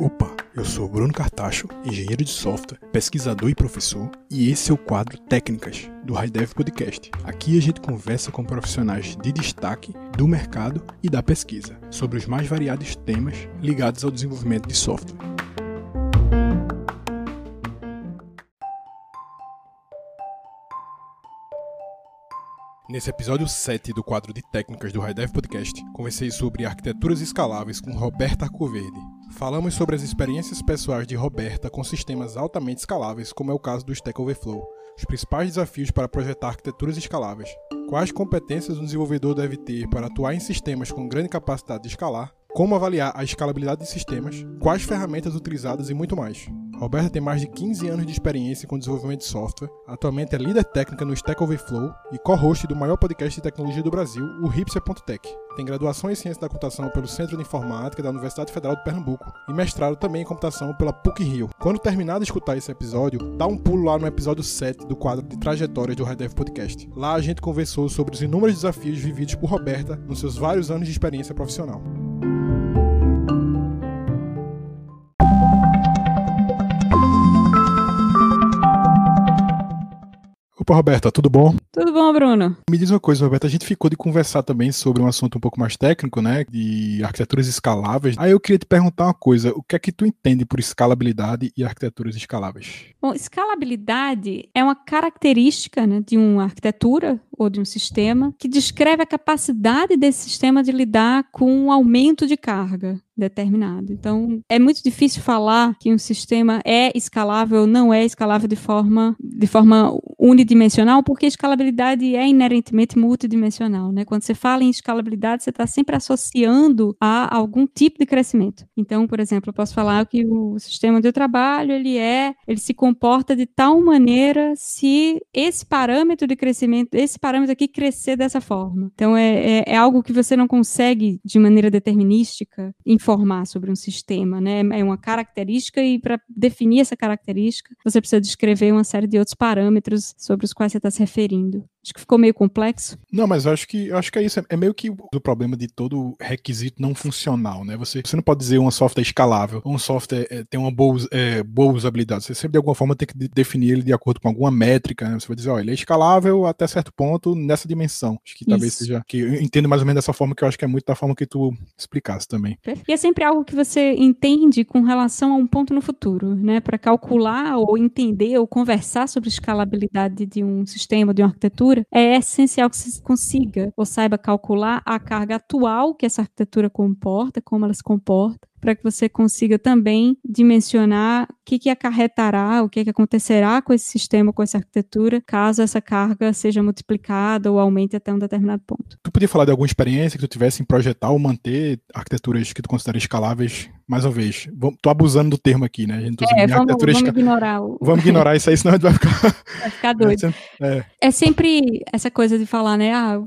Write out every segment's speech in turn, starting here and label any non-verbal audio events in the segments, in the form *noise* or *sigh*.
Opa, eu sou Bruno Cartacho, engenheiro de software, pesquisador e professor, e esse é o quadro Técnicas do HighDev Podcast. Aqui a gente conversa com profissionais de destaque do mercado e da pesquisa sobre os mais variados temas ligados ao desenvolvimento de software. Nesse episódio 7 do quadro de técnicas do HighDev Podcast, conversei sobre arquiteturas escaláveis com Roberta Arcoverde. Falamos sobre as experiências pessoais de Roberta com sistemas altamente escaláveis, como é o caso do Stack Overflow, os principais desafios para projetar arquiteturas escaláveis, quais competências um desenvolvedor deve ter para atuar em sistemas com grande capacidade de escalar, como avaliar a escalabilidade de sistemas, quais ferramentas utilizadas e muito mais. Roberta tem mais de 15 anos de experiência com desenvolvimento de software, atualmente é líder técnica no Stack Overflow e co-host do maior podcast de tecnologia do Brasil, o Hipster.tech. Tem graduação em Ciência da Computação pelo Centro de Informática da Universidade Federal de Pernambuco e mestrado também em Computação pela PUC-Rio. Quando terminar de escutar esse episódio, dá um pulo lá no episódio 7 do quadro de trajetórias do Red Podcast. Lá a gente conversou sobre os inúmeros desafios vividos por Roberta nos seus vários anos de experiência profissional. Roberta, tudo bom? Tudo bom, Bruno? Me diz uma coisa, Roberta, a gente ficou de conversar também sobre um assunto um pouco mais técnico, né, de arquiteturas escaláveis. Aí eu queria te perguntar uma coisa, o que é que tu entende por escalabilidade e arquiteturas escaláveis? Bom, escalabilidade é uma característica né, de uma arquitetura ou de um sistema que descreve a capacidade desse sistema de lidar com um aumento de carga determinado. Então, é muito difícil falar que um sistema é escalável ou não é escalável de forma, de forma unidimensional, porque escalabilidade é inerentemente multidimensional. Né? Quando você fala em escalabilidade, você está sempre associando a algum tipo de crescimento. Então, por exemplo, eu posso falar que o sistema eu trabalho, ele é, ele se comporta de tal maneira se esse parâmetro de crescimento, esse parâmetro aqui crescer dessa forma. Então, é, é, é algo que você não consegue, de maneira determinística, informar sobre um sistema, né? É uma característica e para definir essa característica, você precisa descrever uma série de outros parâmetros sobre os quais você está se referindo ouvindo. Acho que ficou meio complexo. Não, mas eu acho que eu acho que é isso. É meio que o problema de todo requisito não funcional, né? Você, você não pode dizer um software escalável, um software é, tem uma boa, é, boa usabilidade. Você sempre de alguma forma tem que definir ele de acordo com alguma métrica. Né? Você vai dizer, ó, ele é escalável até certo ponto nessa dimensão. Acho que talvez isso. seja que eu entendo mais ou menos dessa forma que eu acho que é muito da forma que tu explicasse também. E é sempre algo que você entende com relação a um ponto no futuro, né? Para calcular ou entender ou conversar sobre escalabilidade de um sistema, de uma arquitetura, é essencial que você consiga ou saiba calcular a carga atual que essa arquitetura comporta, como ela se comporta, para que você consiga também dimensionar o que, que acarretará, o que, que acontecerá com esse sistema, com essa arquitetura, caso essa carga seja multiplicada ou aumente até um determinado ponto. Tu podia falar de alguma experiência que tu tivesse em projetar ou manter arquiteturas que tu considera escaláveis? Mais uma vez, tô abusando do termo aqui, né? A gente é, vamos, vamos ignorar. O... Vamos ignorar isso aí, senão a gente vai ficar... *laughs* Vai ficar doido. *laughs* É. é sempre essa coisa de falar, né, ah,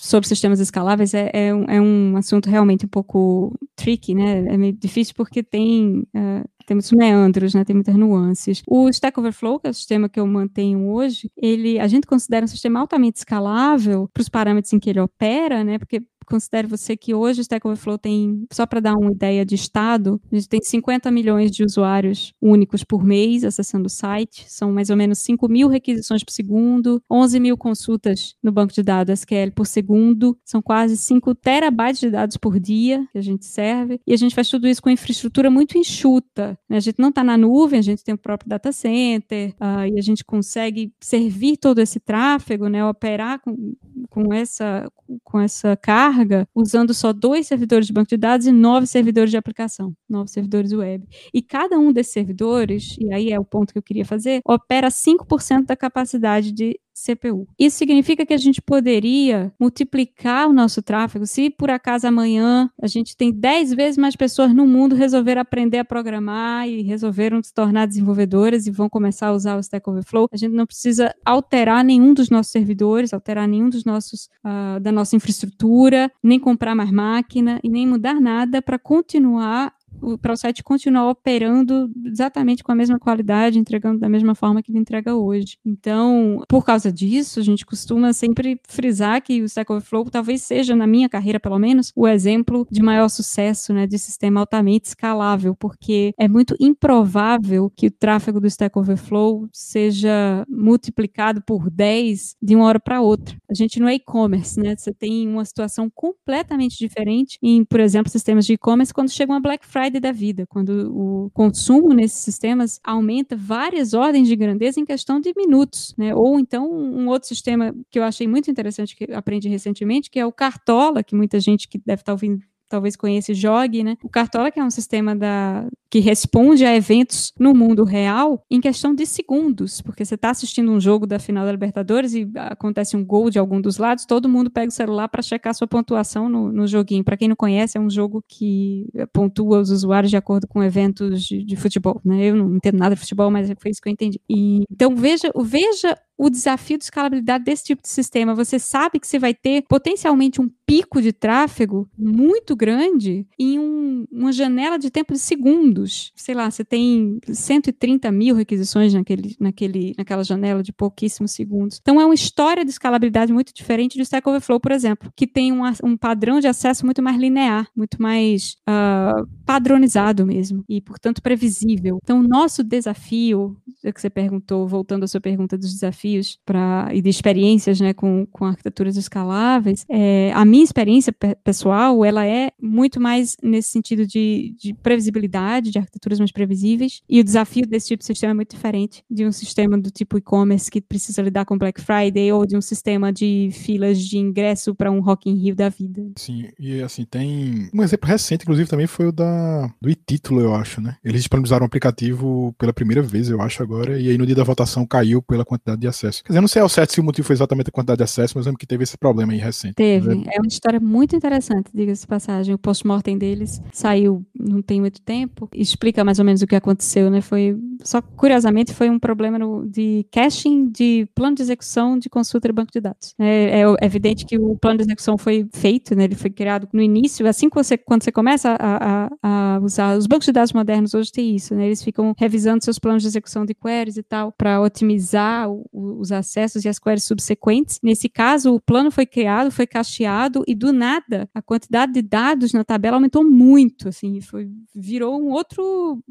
sobre sistemas escaláveis é, é, um, é um assunto realmente um pouco tricky, né? É meio difícil porque tem, uh, tem muitos meandros, né? Tem muitas nuances. O Stack Overflow, que é o sistema que eu mantenho hoje, ele, a gente considera um sistema altamente escalável para os parâmetros em que ele opera, né? Porque considere você que hoje o Stack Overflow tem, só para dar uma ideia de estado, a gente tem 50 milhões de usuários únicos por mês acessando o site, são mais ou menos 5 mil requisições por segundo, 11 mil consultas no banco de dados SQL por segundo, são quase 5 terabytes de dados por dia que a gente serve, e a gente faz tudo isso com infraestrutura muito enxuta. Né? A gente não está na nuvem, a gente tem o próprio data center, uh, e a gente consegue servir todo esse tráfego, né, operar com, com, essa, com essa carga carga usando só dois servidores de banco de dados e nove servidores de aplicação, nove servidores web. E cada um desses servidores, e aí é o ponto que eu queria fazer, opera 5% da capacidade de CPU. Isso significa que a gente poderia multiplicar o nosso tráfego se por acaso amanhã a gente tem 10 vezes mais pessoas no mundo resolver aprender a programar e resolveram se tornar desenvolvedores e vão começar a usar o Stack Overflow, a gente não precisa alterar nenhum dos nossos servidores, alterar nenhum dos nossos uh, da nossa infraestrutura, nem comprar mais máquina e nem mudar nada para continuar para o site continuar operando exatamente com a mesma qualidade, entregando da mesma forma que ele entrega hoje. Então, por causa disso, a gente costuma sempre frisar que o Stack Overflow talvez seja, na minha carreira pelo menos, o exemplo de maior sucesso né, de sistema altamente escalável, porque é muito improvável que o tráfego do Stack Overflow seja multiplicado por 10 de uma hora para outra. A gente não é e-commerce, né? Você tem uma situação completamente diferente em, por exemplo, sistemas de e-commerce quando chega uma Black Friday da vida, quando o consumo nesses sistemas aumenta várias ordens de grandeza em questão de minutos, né? Ou então um outro sistema que eu achei muito interessante que aprendi recentemente, que é o Cartola, que muita gente que deve estar ouvindo talvez conheça Jog, né? O Cartola, que é um sistema da, que responde a eventos no mundo real em questão de segundos, porque você está assistindo um jogo da final da Libertadores e acontece um gol de algum dos lados, todo mundo pega o celular para checar sua pontuação no, no joguinho. Para quem não conhece, é um jogo que pontua os usuários de acordo com eventos de, de futebol. Né? Eu não entendo nada de futebol, mas foi isso que eu entendi. E, então veja, veja o desafio de escalabilidade desse tipo de sistema. Você sabe que você vai ter potencialmente um pico de tráfego muito grande em um, uma janela de tempo de segundos. Sei lá, você tem 130 mil requisições naquele, naquele, naquela janela de pouquíssimos segundos. Então é uma história de escalabilidade muito diferente do Stack Overflow, por exemplo, que tem um, um padrão de acesso muito mais linear, muito mais uh, padronizado mesmo e, portanto, previsível. Então, o nosso desafio, que você perguntou, voltando à sua pergunta dos desafios pra, e de experiências né, com, com arquiteturas escaláveis, é, a minha experiência pessoal, ela é muito mais nesse sentido de, de previsibilidade, de arquiteturas mais previsíveis, e o desafio desse tipo de sistema é muito diferente de um sistema do tipo e-commerce que precisa lidar com Black Friday ou de um sistema de filas de ingresso para um Rock in Rio da vida. Sim, e assim, tem um exemplo recente, inclusive, também foi o da do e-título, eu acho, né? Eles disponibilizaram o aplicativo pela primeira vez, eu acho, agora, e aí no dia da votação caiu pela quantidade de acesso. Quer dizer, eu não sei ao certo se o motivo foi exatamente a quantidade de acesso, mas lembro que teve esse problema aí recente. Teve. Né? É uma história muito interessante, diga-se de passagem. O post-mortem deles saiu não tem muito tempo, explica mais ou menos o que aconteceu, né? Foi, só curiosamente, foi um problema no, de caching de plano de execução de consulta de banco de dados. É, é, evidente que o plano de execução foi feito, né? Ele foi criado no início, assim que você, quando você começa a, a, a usar. Os bancos de dados modernos hoje têm isso, né? Eles ficam revisando seus planos de execução de queries e tal, para otimizar o, os acessos e as queries subsequentes. Nesse caso, o plano foi criado, foi cacheado e do nada a quantidade de dados na tabela aumentou muito, assim, foi, virou um outro,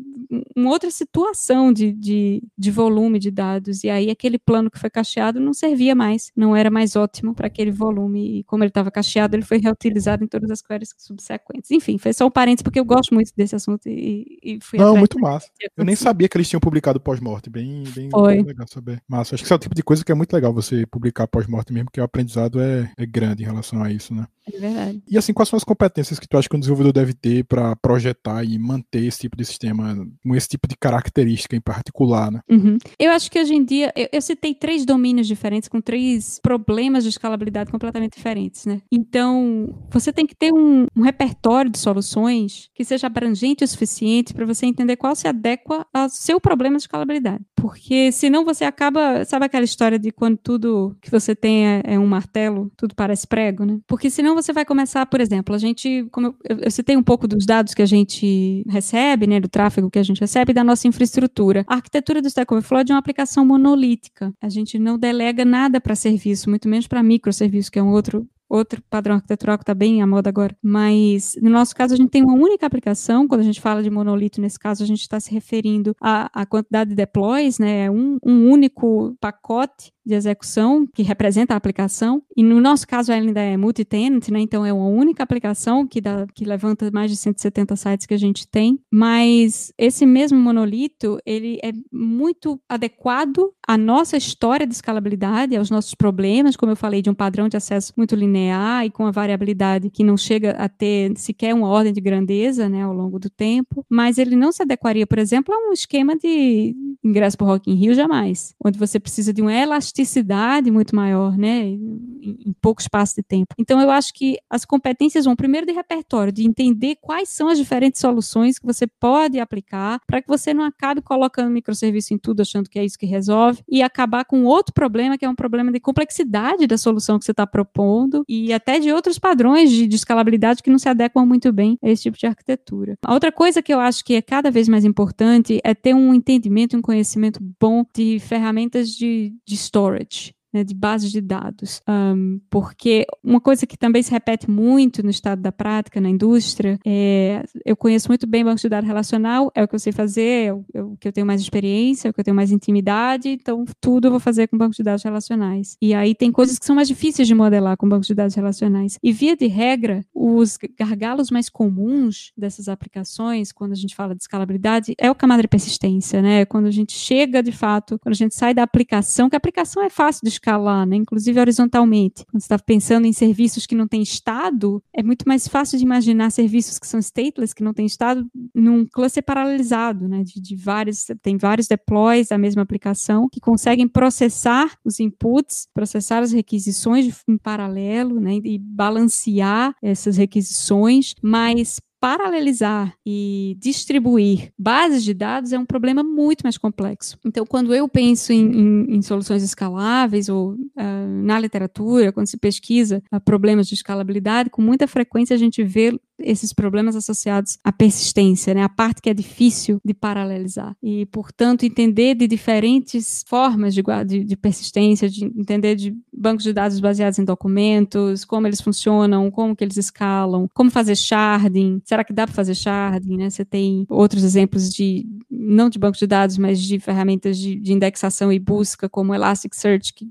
uma outra situação de, de, de volume de dados. E aí aquele plano que foi cacheado não servia mais, não era mais ótimo para aquele volume. E como ele estava cacheado, ele foi reutilizado em todas as queries subsequentes. Enfim, foi só um parênteses, porque eu gosto muito desse assunto e, e fui Não, muito massa. Eu nem sabia que eles tinham publicado pós-morte. Bem, bem, bem, legal saber. Massa. Acho que o tipo de coisa que é muito legal você publicar pós-morte mesmo, porque o aprendizado é, é grande em relação a isso, né? É verdade. E assim, quais são as competências que tu acha que um desenvolvedor deve ter para projetar e manter esse tipo de sistema com esse tipo de característica em particular, né? Uhum. Eu acho que hoje em dia, eu, eu, citei três domínios diferentes com três problemas de escalabilidade completamente diferentes, né? Então, você tem que ter um, um repertório de soluções que seja abrangente o suficiente para você entender qual se adequa ao seu problema de escalabilidade. Porque senão você acaba, sabe aquela história de quando tudo que você tem é, é um martelo, tudo parece prego, né? Porque senão você vai começar, por exemplo, a gente, como eu, eu citei um pouco dos dados que a gente recebe, né, do tráfego que a gente recebe da nossa infraestrutura. A arquitetura do Stack Overflow é de uma aplicação monolítica. A gente não delega nada para serviço, muito menos para microserviço, que é um outro outro padrão arquitetural que está bem à moda agora. Mas, no nosso caso, a gente tem uma única aplicação. Quando a gente fala de monolito, nesse caso, a gente está se referindo à, à quantidade de deploys, né? É um, um único pacote de execução que representa a aplicação. E no nosso caso ela ainda é multi-tenant, né? Então é uma única aplicação que, dá, que levanta mais de 170 sites que a gente tem. Mas esse mesmo monolito, ele é muito adequado à nossa história de escalabilidade, aos nossos problemas, como eu falei, de um padrão de acesso muito linear e com a variabilidade que não chega a ter sequer uma ordem de grandeza, né, ao longo do tempo. Mas ele não se adequaria, por exemplo, a um esquema de ingresso por Rock in Rio jamais, onde você precisa de uma elasticidade elasticidade muito maior, né, em, pouco espaço de tempo. Então, eu acho que as competências vão primeiro de repertório, de entender quais são as diferentes soluções que você pode aplicar para que você não acabe colocando microserviço em tudo, achando que é isso que resolve, e acabar com outro problema, que é um problema de complexidade da solução que você está propondo e até de outros padrões de, de escalabilidade que não se adequam muito bem a esse tipo de arquitetura. A outra coisa que eu acho que é cada vez mais importante é ter um entendimento, um conhecimento bom de ferramentas de, de storage né, de bases de dados. Um, porque uma coisa que também se repete muito no estado da prática, na indústria, é eu conheço muito bem banco de dados relacional, é o que eu sei fazer, é o, é o, que eu tenho mais experiência, é o que eu tenho mais intimidade, então tudo eu vou fazer com banco de dados relacionais. E aí tem coisas que são mais difíceis de modelar com banco de dados relacionais. E via de regra, os gargalos mais comuns dessas aplicações, quando a gente fala de escalabilidade, é o camada de persistência, né? Quando a gente chega de fato, quando a gente sai da aplicação, que a aplicação é fácil de escalar, né? inclusive horizontalmente. Quando você está pensando em serviços que não têm estado, é muito mais fácil de imaginar serviços que são stateless, que não têm estado, num cluster paralelizado, né? de, de vários, tem vários deploys da mesma aplicação que conseguem processar os inputs, processar as requisições em paralelo, né? e balancear essas requisições, mas paralelizar e distribuir bases de dados é um problema muito mais complexo. Então, quando eu penso em, em, em soluções escaláveis ou uh, na literatura, quando se pesquisa uh, problemas de escalabilidade, com muita frequência a gente vê esses problemas associados à persistência, né? A parte que é difícil de paralelizar. E, portanto, entender de diferentes formas de, de, de persistência, de entender de bancos de dados baseados em documentos, como eles funcionam, como que eles escalam, como fazer sharding, será que dá para fazer sharding, né? Você tem outros exemplos de, não de bancos de dados, mas de ferramentas de, de indexação e busca, como Elasticsearch, que,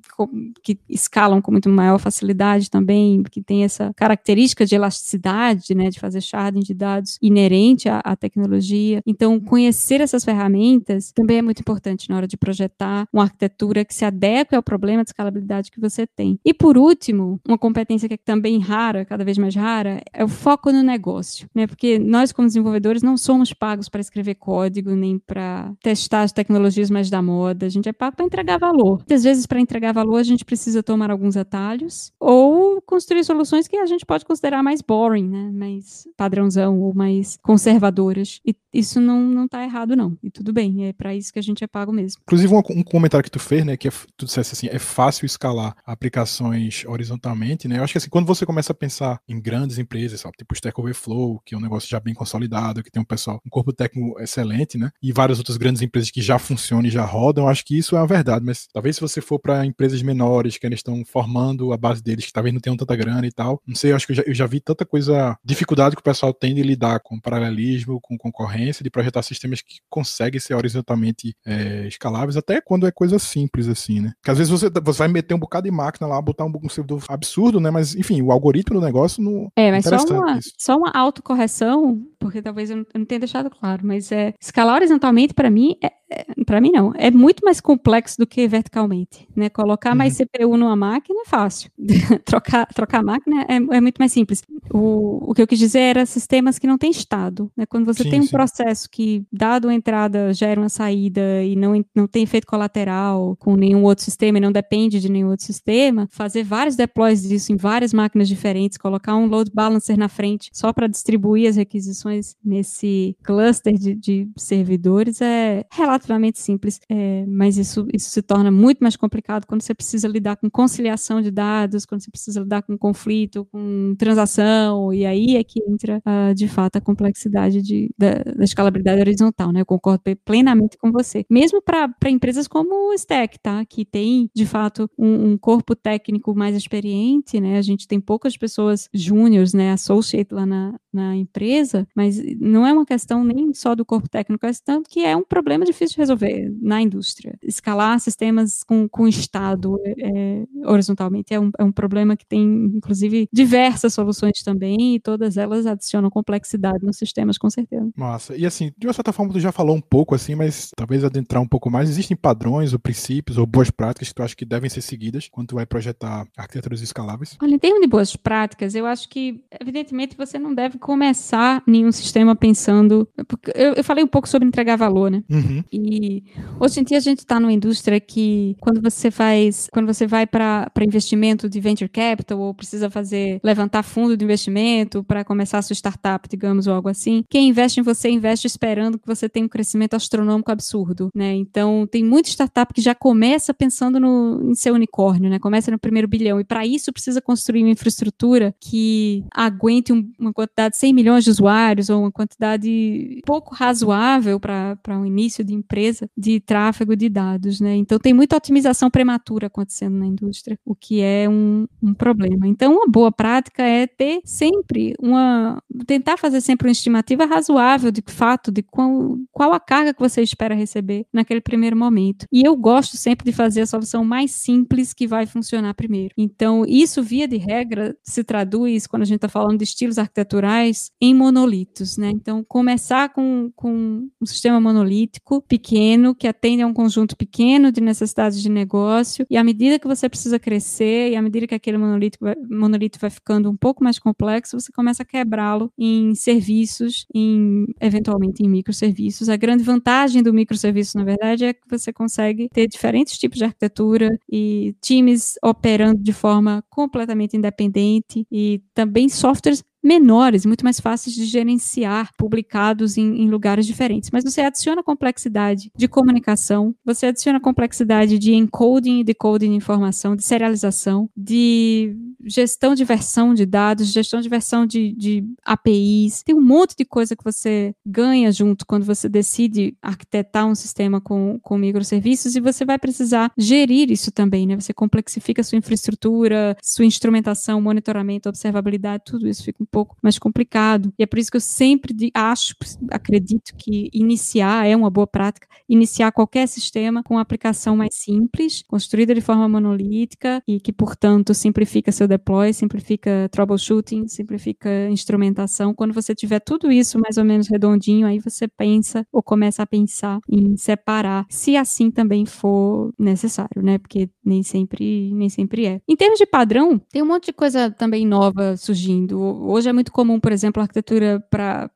que escalam com muito maior facilidade também, que tem essa característica de elasticidade, né? De fazer sharding de dados inerente à, à tecnologia. Então, conhecer essas ferramentas também é muito importante na hora de projetar uma arquitetura que se adeque ao problema de escalabilidade que você tem. E por último, uma competência que é também rara, cada vez mais rara, é o foco no negócio, né? Porque nós como desenvolvedores não somos pagos para escrever código nem para testar as tecnologias mais da moda. A gente é pago para entregar valor. Muitas vezes para entregar valor a gente precisa tomar alguns atalhos ou construir soluções que a gente pode considerar mais boring, né? Mais padrãozão ou mais conservadoras. E isso não, não tá errado, não. E tudo bem, é para isso que a gente é pago mesmo. Inclusive, um, um comentário que tu fez, né, que é, tu dissesse assim, é fácil escalar aplicações horizontalmente, né? Eu acho que assim, quando você começa a pensar em grandes empresas, sabe, tipo Stack Overflow, que é um negócio já bem consolidado, que tem um pessoal, um corpo técnico excelente, né? E várias outras grandes empresas que já funcionam e já rodam, acho que isso é a verdade, mas talvez se você for para empresas menores que eles estão formando a base deles, que talvez não tenham tanta grana e tal, não sei, eu acho que eu já, eu já vi tanta coisa, dificuldade dificuldade que o pessoal tem de lidar com paralelismo, com concorrência, de projetar sistemas que conseguem ser horizontalmente é, escaláveis, até quando é coisa simples assim, né? Porque às vezes você, você vai meter um bocado de máquina lá, botar um, um servidor absurdo, né? Mas, enfim, o algoritmo do negócio não. É, mas só uma, só uma autocorreção, porque talvez eu não, eu não tenha deixado claro, mas é escalar horizontalmente, para mim, é, é para mim não, é muito mais complexo do que verticalmente, né? Colocar uhum. mais CPU numa máquina é fácil, *laughs* trocar, trocar a máquina é, é muito mais simples. O, o que eu quis dizer era sistemas que não têm estado. Né? Quando você sim, tem um sim. processo que, dado a entrada, gera uma saída e não, não tem efeito colateral com nenhum outro sistema e não depende de nenhum outro sistema, fazer vários deploys disso em várias máquinas diferentes, colocar um load balancer na frente só para distribuir as requisições nesse cluster de, de servidores é relativamente simples, é, mas isso, isso se torna muito mais complicado quando você precisa lidar com conciliação de dados, quando você precisa lidar com conflito, com transação, e aí é que entra, uh, de fato, a complexidade de, da, da, escalabilidade horizontal, né? Eu concordo plenamente com você. Mesmo para empresas como o Stack, tá? Que tem, de fato, um, um, corpo técnico mais experiente, né? A gente tem poucas pessoas júniores, né? Associate lá na, na empresa, mas não é uma questão nem só do corpo técnico, é tanto que é um problema difícil de resolver na indústria. Escalar sistemas com, com Estado é, horizontalmente é um, é um problema que tem, inclusive, diversas soluções também, e todas elas adicionam complexidade nos sistemas, com certeza. Massa. E assim, de uma certa forma, tu já falou um pouco assim, mas talvez adentrar um pouco mais. Existem padrões ou princípios ou boas práticas que tu acha que devem ser seguidas quando tu vai projetar arquiteturas escaláveis? Olha, em termos de boas práticas, eu acho que, evidentemente, você não deve começar nenhum sistema pensando. Eu, eu falei um pouco sobre entregar valor, né? Uhum. E hoje em dia a gente está numa indústria que, quando você faz, quando você vai para investimento de venture capital ou precisa fazer levantar fundo de investimento para começar a sua startup, digamos, ou algo assim, quem investe em você investe esperando que você tenha um crescimento astronômico absurdo, né? Então tem muita startup que já começa pensando no, em seu unicórnio, né? Começa no primeiro bilhão e para isso precisa construir uma infraestrutura que aguente um, uma quantidade de 100 milhões de usuários ou uma quantidade pouco razoável para um início de empresa de tráfego de dados, né? Então tem muita otimização prematura acontecendo na indústria, o que é um, um problema. Então uma boa prática é ter sempre uma tentar fazer sempre uma estimativa razoável de fato de qual, qual a carga que você espera receber naquele primeiro momento. E eu gosto sempre de fazer a solução mais simples que vai funcionar primeiro. Então isso via de regra se traduz quando a gente está falando de estilos arquiteturais em monolitos, né? Então começar com, com um sistema monolítico pequeno que atende a um conjunto pequeno de necessidades de negócio e à medida que você precisa crescer e à medida que aquele monolito vai, monolito vai ficando um pouco mais complexo, você começa a quebrá-lo em serviços, em eventualmente em microserviços. A grande vantagem do microserviço, na verdade, é que você consegue ter diferentes tipos de arquitetura e times operando de forma completamente independente e também softwares menores, muito mais fáceis de gerenciar, publicados em, em, lugares diferentes. Mas você adiciona complexidade de comunicação, você adiciona complexidade de encoding e decoding de informação, de serialização, de gestão de versão de dados, gestão de versão de, de APIs. Tem um monte de coisa que você ganha junto quando você decide arquitetar um sistema com, com microserviços e você vai precisar gerir isso também, né? Você complexifica sua infraestrutura, sua instrumentação, monitoramento, observabilidade, tudo isso fica um pouco mais complicado. E é por isso que eu sempre acho, acredito que iniciar é uma boa prática, iniciar qualquer sistema com uma aplicação mais simples, construída de forma monolítica e que, portanto, simplifica seu deploy, simplifica troubleshooting, simplifica instrumentação. Quando você tiver tudo isso mais ou menos redondinho, aí você pensa ou começa a pensar em separar, se assim também for necessário, né? Porque nem sempre, nem sempre é. Em termos de padrão, tem um monte de coisa também nova surgindo. Hoje é muito comum, por exemplo, a arquitetura para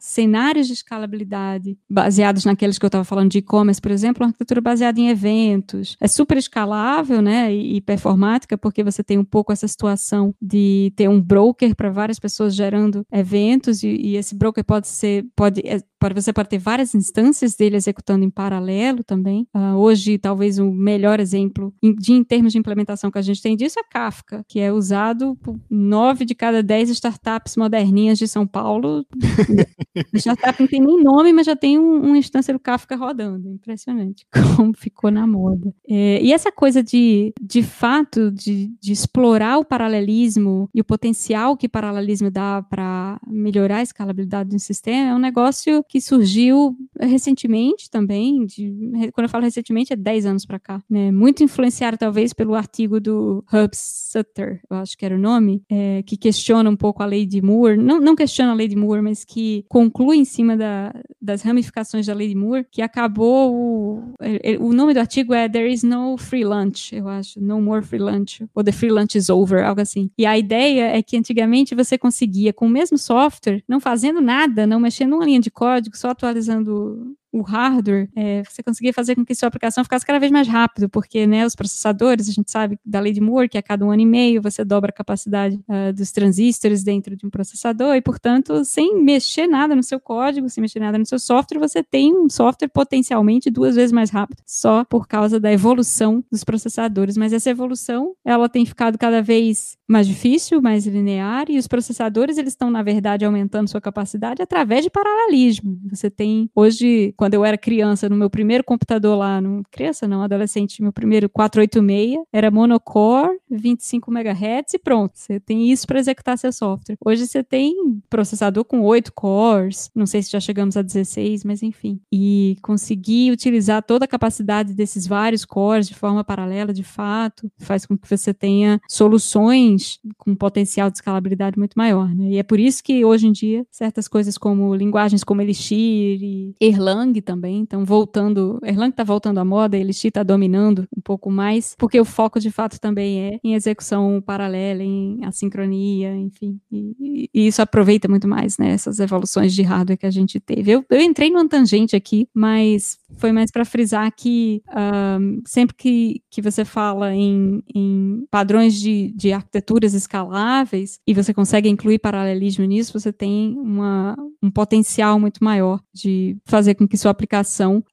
cenários de escalabilidade baseados naqueles que eu estava falando de e-commerce, por exemplo, uma arquitetura baseada em eventos. É super escalável, né, e, e performática, porque você tem um pouco essa situação de ter um broker para várias pessoas gerando eventos e, e, esse broker pode ser, pode, é, pode você pode ter várias instâncias dele executando em paralelo também. Uh, hoje, talvez o melhor exemplo de em termos de implementação que a gente tem disso é Kafka, que é usado por nove de cada dez startups moderninhas de São Paulo. *laughs* a startup não tem nem nome, mas já tem um, uma instância do Kafka rodando. Impressionante *laughs* como ficou na moda. É, e essa coisa de, de fato, de, de explorar o paralelismo e o potencial que o paralelismo dá para melhorar a escalabilidade do sistema é um negócio que surgiu recentemente também. De, quando eu falo recentemente, é 10 anos para cá. Né? Muito influenciado, talvez, pelo artigo do Hub Sutter, eu acho que era o nome, é, que questiona um pouco a lei de Moore. Não, não questiona a lei de Moore, mas que conclui em cima da, das ramificações da lei de Moore, que acabou. O, o nome do artigo é There is no free lunch, eu acho. No more free lunch. Ou The free lunch is over, algo assim. E a ideia é que antigamente você conseguia, com o mesmo software, não fazendo nada, não mexendo uma linha de código, só atualizando o hardware, é, você conseguia fazer com que sua aplicação ficasse cada vez mais rápido, porque né, os processadores, a gente sabe da lei de Moore, que a cada um ano e meio você dobra a capacidade uh, dos transistores dentro de um processador, e portanto, sem mexer nada no seu código, sem mexer nada no seu software, você tem um software potencialmente duas vezes mais rápido, só por causa da evolução dos processadores. Mas essa evolução, ela tem ficado cada vez mais difícil, mais linear, e os processadores, eles estão, na verdade, aumentando sua capacidade através de paralelismo. Você tem, hoje, quando eu era criança, no meu primeiro computador lá, no, criança não, adolescente, meu primeiro 486, era monocore, 25 MHz e pronto. Você tem isso para executar seu software. Hoje você tem processador com 8 cores, não sei se já chegamos a 16, mas enfim. E conseguir utilizar toda a capacidade desses vários cores de forma paralela, de fato, faz com que você tenha soluções com potencial de escalabilidade muito maior, né? E é por isso que hoje em dia certas coisas como linguagens como Elixir e Erlang Erlang também, então voltando, Erlang está voltando à moda, Elixir está dominando um pouco mais, porque o foco de fato também é em execução paralela, em assincronia, enfim, e, e isso aproveita muito mais, né, essas evoluções de hardware que a gente teve. Eu, eu entrei numa tangente aqui, mas foi mais para frisar que um, sempre que, que você fala em, em padrões de, de arquiteturas escaláveis e você consegue incluir paralelismo nisso, você tem uma, um potencial muito maior de fazer com que sua aplicação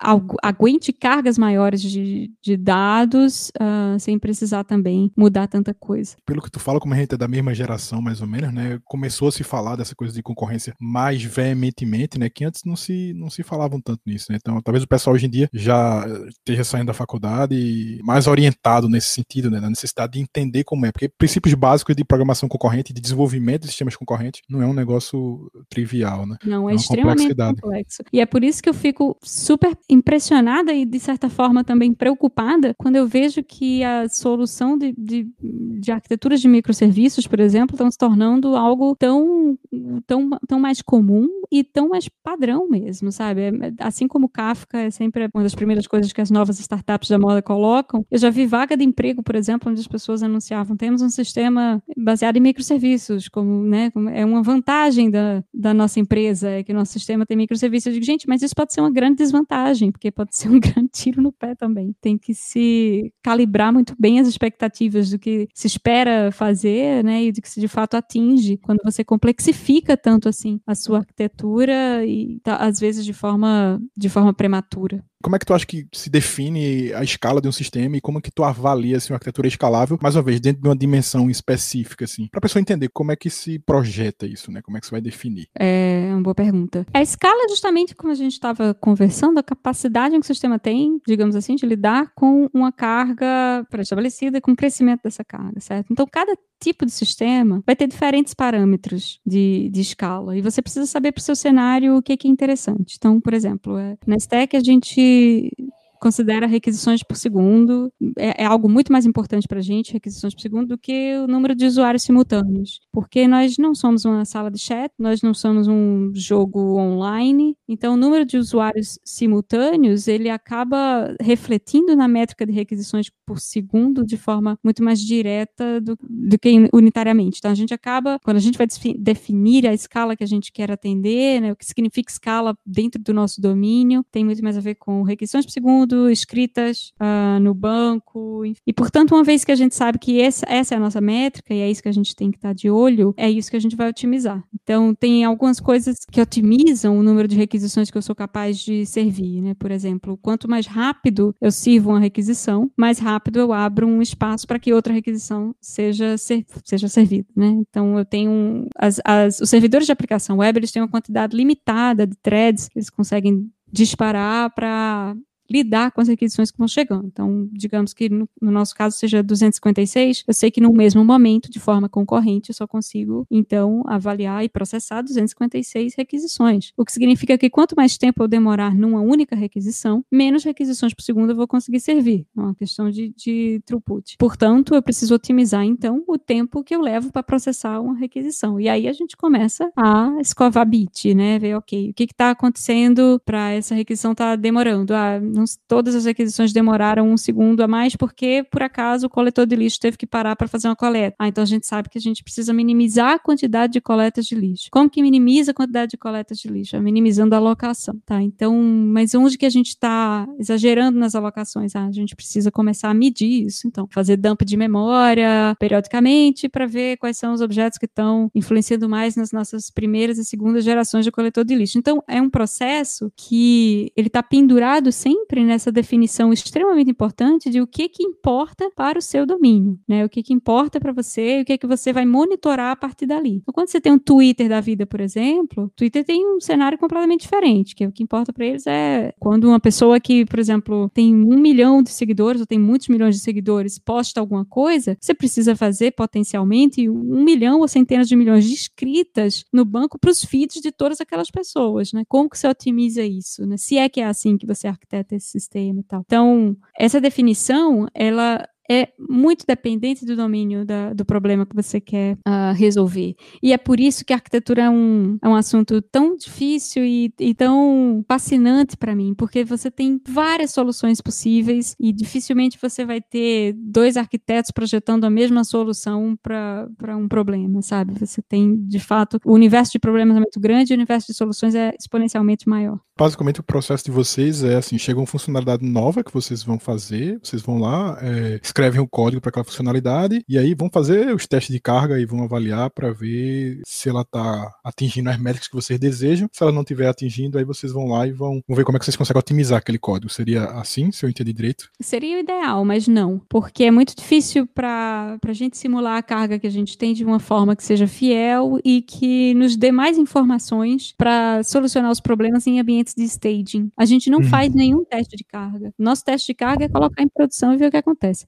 aguente cargas maiores de, de dados uh, sem precisar também mudar tanta coisa. Pelo que tu fala, como a gente é da mesma geração, mais ou menos, né? Começou a se falar dessa coisa de concorrência mais veementemente, né? Que antes não se, não se falavam tanto nisso, né? Então, talvez o pessoal hoje em dia já esteja saindo da faculdade mais orientado nesse sentido, né? Na necessidade de entender como é. Porque princípios básicos de programação concorrente, de desenvolvimento de sistemas concorrentes, não é um negócio trivial, né? Não, é, é extremamente complexo. E é por isso que eu fico super impressionada e, de certa forma, também preocupada quando eu vejo que a solução de, de, de arquiteturas de microserviços, por exemplo, estão se tornando algo tão, tão, tão mais comum e tão mais padrão mesmo, sabe? É, assim como Kafka é sempre uma das primeiras coisas que as novas startups da moda colocam, eu já vi vaga de emprego, por exemplo, onde as pessoas anunciavam, temos um sistema baseado em microserviços, como, né, é uma vantagem da, da nossa empresa, é que o nosso sistema tem microserviços. Eu digo, gente, mas isso pode ser uma grande desvantagem, porque pode ser um *laughs* grande tiro no pé também. Tem que se calibrar muito bem as expectativas do que se espera fazer, né, e do que se de fato atinge quando você complexifica tanto assim a sua arquitetura e tá, às vezes de forma de forma prematura. Como é que tu acha que se define a escala de um sistema e como é que tu avalia assim, uma arquitetura escalável, mais uma vez, dentro de uma dimensão específica, assim, para a pessoa entender como é que se projeta isso, né? Como é que você vai definir? É uma boa pergunta. A escala justamente como a gente estava conversando, a capacidade que o sistema tem, digamos assim, de lidar com uma carga pré-estabelecida, com o crescimento dessa carga, certo? Então, cada tipo de sistema vai ter diferentes parâmetros de, de escala e você precisa saber para o seu cenário o que é, que é interessante. Então, por exemplo, é, na Stack a gente que considera requisições por segundo, é, é algo muito mais importante para a gente, requisições por segundo, do que o número de usuários simultâneos. Porque nós não somos uma sala de chat, nós não somos um jogo online, então o número de usuários simultâneos, ele acaba refletindo na métrica de requisições por segundo de forma muito mais direta do, do que unitariamente. Então a gente acaba, quando a gente vai definir a escala que a gente quer atender, né, o que significa escala dentro do nosso domínio, tem muito mais a ver com requisições por segundo, escritas uh, no banco. E, portanto, uma vez que a gente sabe que essa, essa é a nossa métrica e é isso que a gente tem que estar de olho, é isso que a gente vai otimizar. Então, tem algumas coisas que otimizam o número de requisições que eu sou capaz de servir, né? Por exemplo, quanto mais rápido eu sirvo uma requisição, mais rápido eu abro um espaço para que outra requisição seja, ser, seja servida, né? Então, eu tenho as, as, os servidores de aplicação web, eles têm uma quantidade limitada de threads que eles conseguem disparar para lidar com as requisições que vão chegando. Então, digamos que no, no, nosso caso seja 256, eu sei que no mesmo momento, de forma concorrente, eu só consigo, então, avaliar e processar 256 requisições. O que significa que quanto mais tempo eu demorar numa única requisição, menos requisições por segundo eu vou conseguir servir. É uma questão de, de throughput. Portanto, eu preciso otimizar, então, o tempo que eu levo para processar uma requisição. E aí a gente começa a escovar bit, né? Ver, ok, o que está acontecendo para essa requisição estar tá demorando? Ah, não, todas as requisições demoraram um segundo a mais porque, por acaso, o coletor de lixo teve que parar para fazer uma coleta. Ah, então a gente sabe que a gente precisa minimizar a quantidade de coletas de lixo. Como que minimiza a quantidade de coletas de lixo? É minimizando a alocação, tá? Então, mas onde que a gente está exagerando nas alocações? Ah, a gente precisa começar a medir isso, então. Fazer dump de memória periodicamente para ver quais são os objetos que estão influenciando mais nas nossas primeiras e segundas gerações de coletor de lixo. Então, é um processo que ele está pendurado sem sempre nessa definição extremamente importante de o que que importa para o seu domínio, né? O que que importa para você e o que que você vai monitorar a partir dali. Então, quando você tem um Twitter da vida, por exemplo, Twitter tem um cenário completamente diferente, que é o que importa para eles é quando uma pessoa que, por exemplo, tem um milhão de seguidores ou tem muitos milhões de seguidores posta alguma coisa, você precisa fazer potencialmente um milhão ou centenas de milhões de escritas no banco para os feeds de todas aquelas pessoas, né? Como que você otimiza isso, né? Se é que é assim que você arquiteta esse sistema e tal. Então, essa definição, ela é muito dependente do domínio da, do problema que você quer uh, resolver. E é por isso que a arquitetura é um, é um assunto tão difícil e, e tão fascinante para mim, porque você tem várias soluções possíveis e dificilmente você vai ter dois arquitetos projetando a mesma solução para um problema, sabe? Você tem, de fato, o universo de problemas é muito grande e o universo de soluções é exponencialmente maior. Basicamente, o processo de vocês é assim: chega uma funcionalidade nova que vocês vão fazer, vocês vão lá, é, escrevem o código para aquela funcionalidade e aí vão fazer os testes de carga e vão avaliar para ver se ela está atingindo as métricas que vocês desejam. Se ela não estiver atingindo, aí vocês vão lá e vão, vão ver como é que vocês conseguem otimizar aquele código. Seria assim, se eu entendi direito? Seria o ideal, mas não, porque é muito difícil para a gente simular a carga que a gente tem de uma forma que seja fiel e que nos dê mais informações para solucionar os problemas em ambientes de staging. A gente não hum. faz nenhum teste de carga. Nosso teste de carga é colocar em produção e ver o que acontece.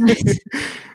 Mas, *laughs*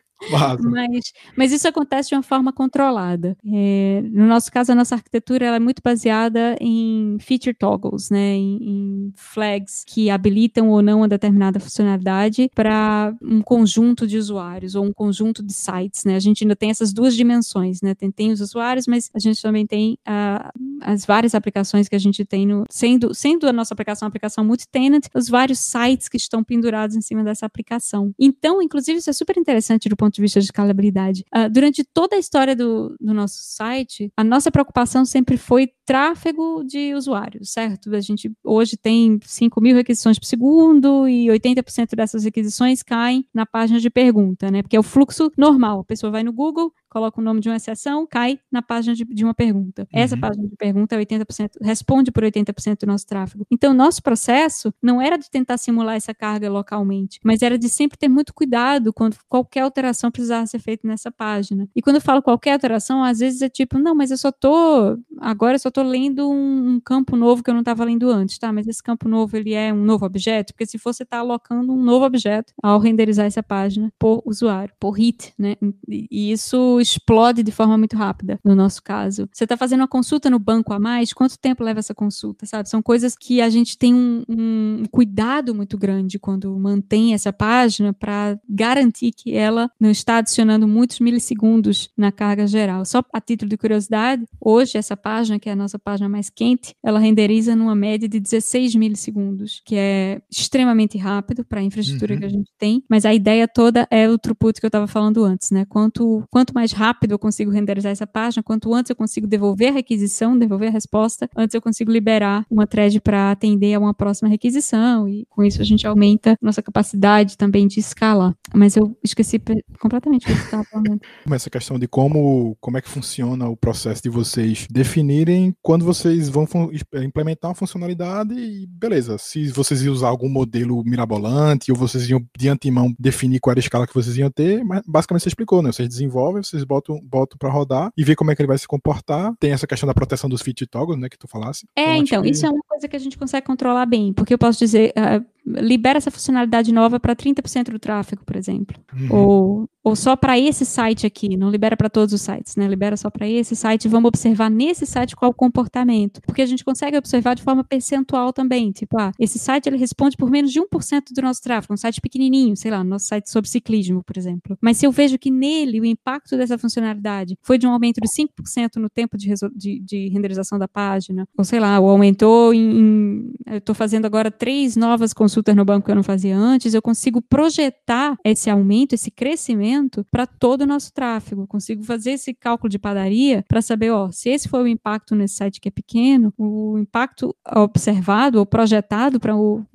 mas isso acontece de uma forma controlada. É, no nosso caso, a nossa arquitetura é muito baseada em feature toggles, né, em, em flags que habilitam ou não uma determinada funcionalidade para um conjunto de usuários ou um conjunto de sites. Né? A gente ainda tem essas duas dimensões, né? tem, tem os usuários, mas a gente também tem uh, as várias aplicações que a gente tem, no, sendo, sendo a nossa aplicação uma aplicação multi-tenant, os vários sites que estão pendurados em cima dessa aplicação. Então, inclusive, isso é super interessante do ponto de vista de escalabilidade. Uh, durante toda a história do, do nosso site, a nossa preocupação sempre foi tráfego de usuários, certo? A gente hoje tem 5 mil requisições por segundo e 80% dessas requisições caem na página de pergunta, né? Porque é o fluxo normal. A pessoa vai no Google, coloca o nome de uma exceção, cai na página de, de uma pergunta. Uhum. Essa página de pergunta é 80%, responde por 80% do nosso tráfego. Então, nosso processo não era de tentar simular essa carga localmente, mas era de sempre ter muito cuidado quando qualquer alteração precisasse ser feita nessa página. E quando eu falo qualquer alteração, às vezes é tipo, não, mas eu só tô, agora eu só tô lendo um, um campo novo que eu não estava lendo antes, tá? Mas esse campo novo, ele é um novo objeto? Porque se você está alocando um novo objeto ao renderizar essa página por usuário, por hit, né? E isso explode de forma muito rápida, no nosso caso. Você está fazendo uma consulta no banco a mais, quanto tempo leva essa consulta, sabe? São coisas que a gente tem um, um cuidado muito grande quando mantém essa página para garantir que ela não está adicionando muitos milissegundos na carga geral. Só a título de curiosidade, hoje essa página, que é a nossa página mais quente, ela renderiza numa média de 16 milissegundos, que é extremamente rápido para a infraestrutura uhum. que a gente tem, mas a ideia toda é o throughput que eu estava falando antes, né? Quanto, quanto mais rápido eu consigo renderizar essa página, quanto antes eu consigo devolver a requisição, devolver a resposta, antes eu consigo liberar uma thread para atender a uma próxima requisição, e com isso a gente aumenta nossa capacidade também de escalar. Mas eu esqueci completamente o que você estava falando. Essa questão de como, como é que funciona o processo de vocês definirem quando vocês vão implementar uma funcionalidade e beleza, se vocês iam usar algum modelo mirabolante ou vocês iam de antemão definir qual era a escala que vocês iam ter, mas basicamente você explicou, né? Vocês desenvolvem, vocês botam, botam para rodar e ver como é que ele vai se comportar. Tem essa questão da proteção dos feed toggles, né, que tu falasse. É, então, então que... isso é uma coisa que a gente consegue controlar bem, porque eu posso dizer, uh, libera essa funcionalidade nova para 30% do tráfego, por exemplo. Uhum. Ou, ou só para esse site aqui, não libera para todos os sites, né? Libera só para esse site. Vamos observar nesse site qual o comportamento. Porque a gente consegue observar de forma percentual também. Tipo, ah, esse site ele responde por menos de 1% do nosso tráfego, um site pequenininho, sei lá, nosso site sobre ciclismo, por exemplo. Mas se eu vejo que nele o impacto dessa funcionalidade foi de um aumento de 5% no tempo de, de, de, renderização da página, ou sei lá, ou aumentou em. em eu estou fazendo agora três novas consultas no banco que eu não fazia antes, eu consigo projetar esse aumento, esse crescimento para todo o nosso tráfego. Consigo fazer esse cálculo de padaria para saber, ó, se esse foi o impacto nesse site que é pequeno, o impacto observado ou projetado para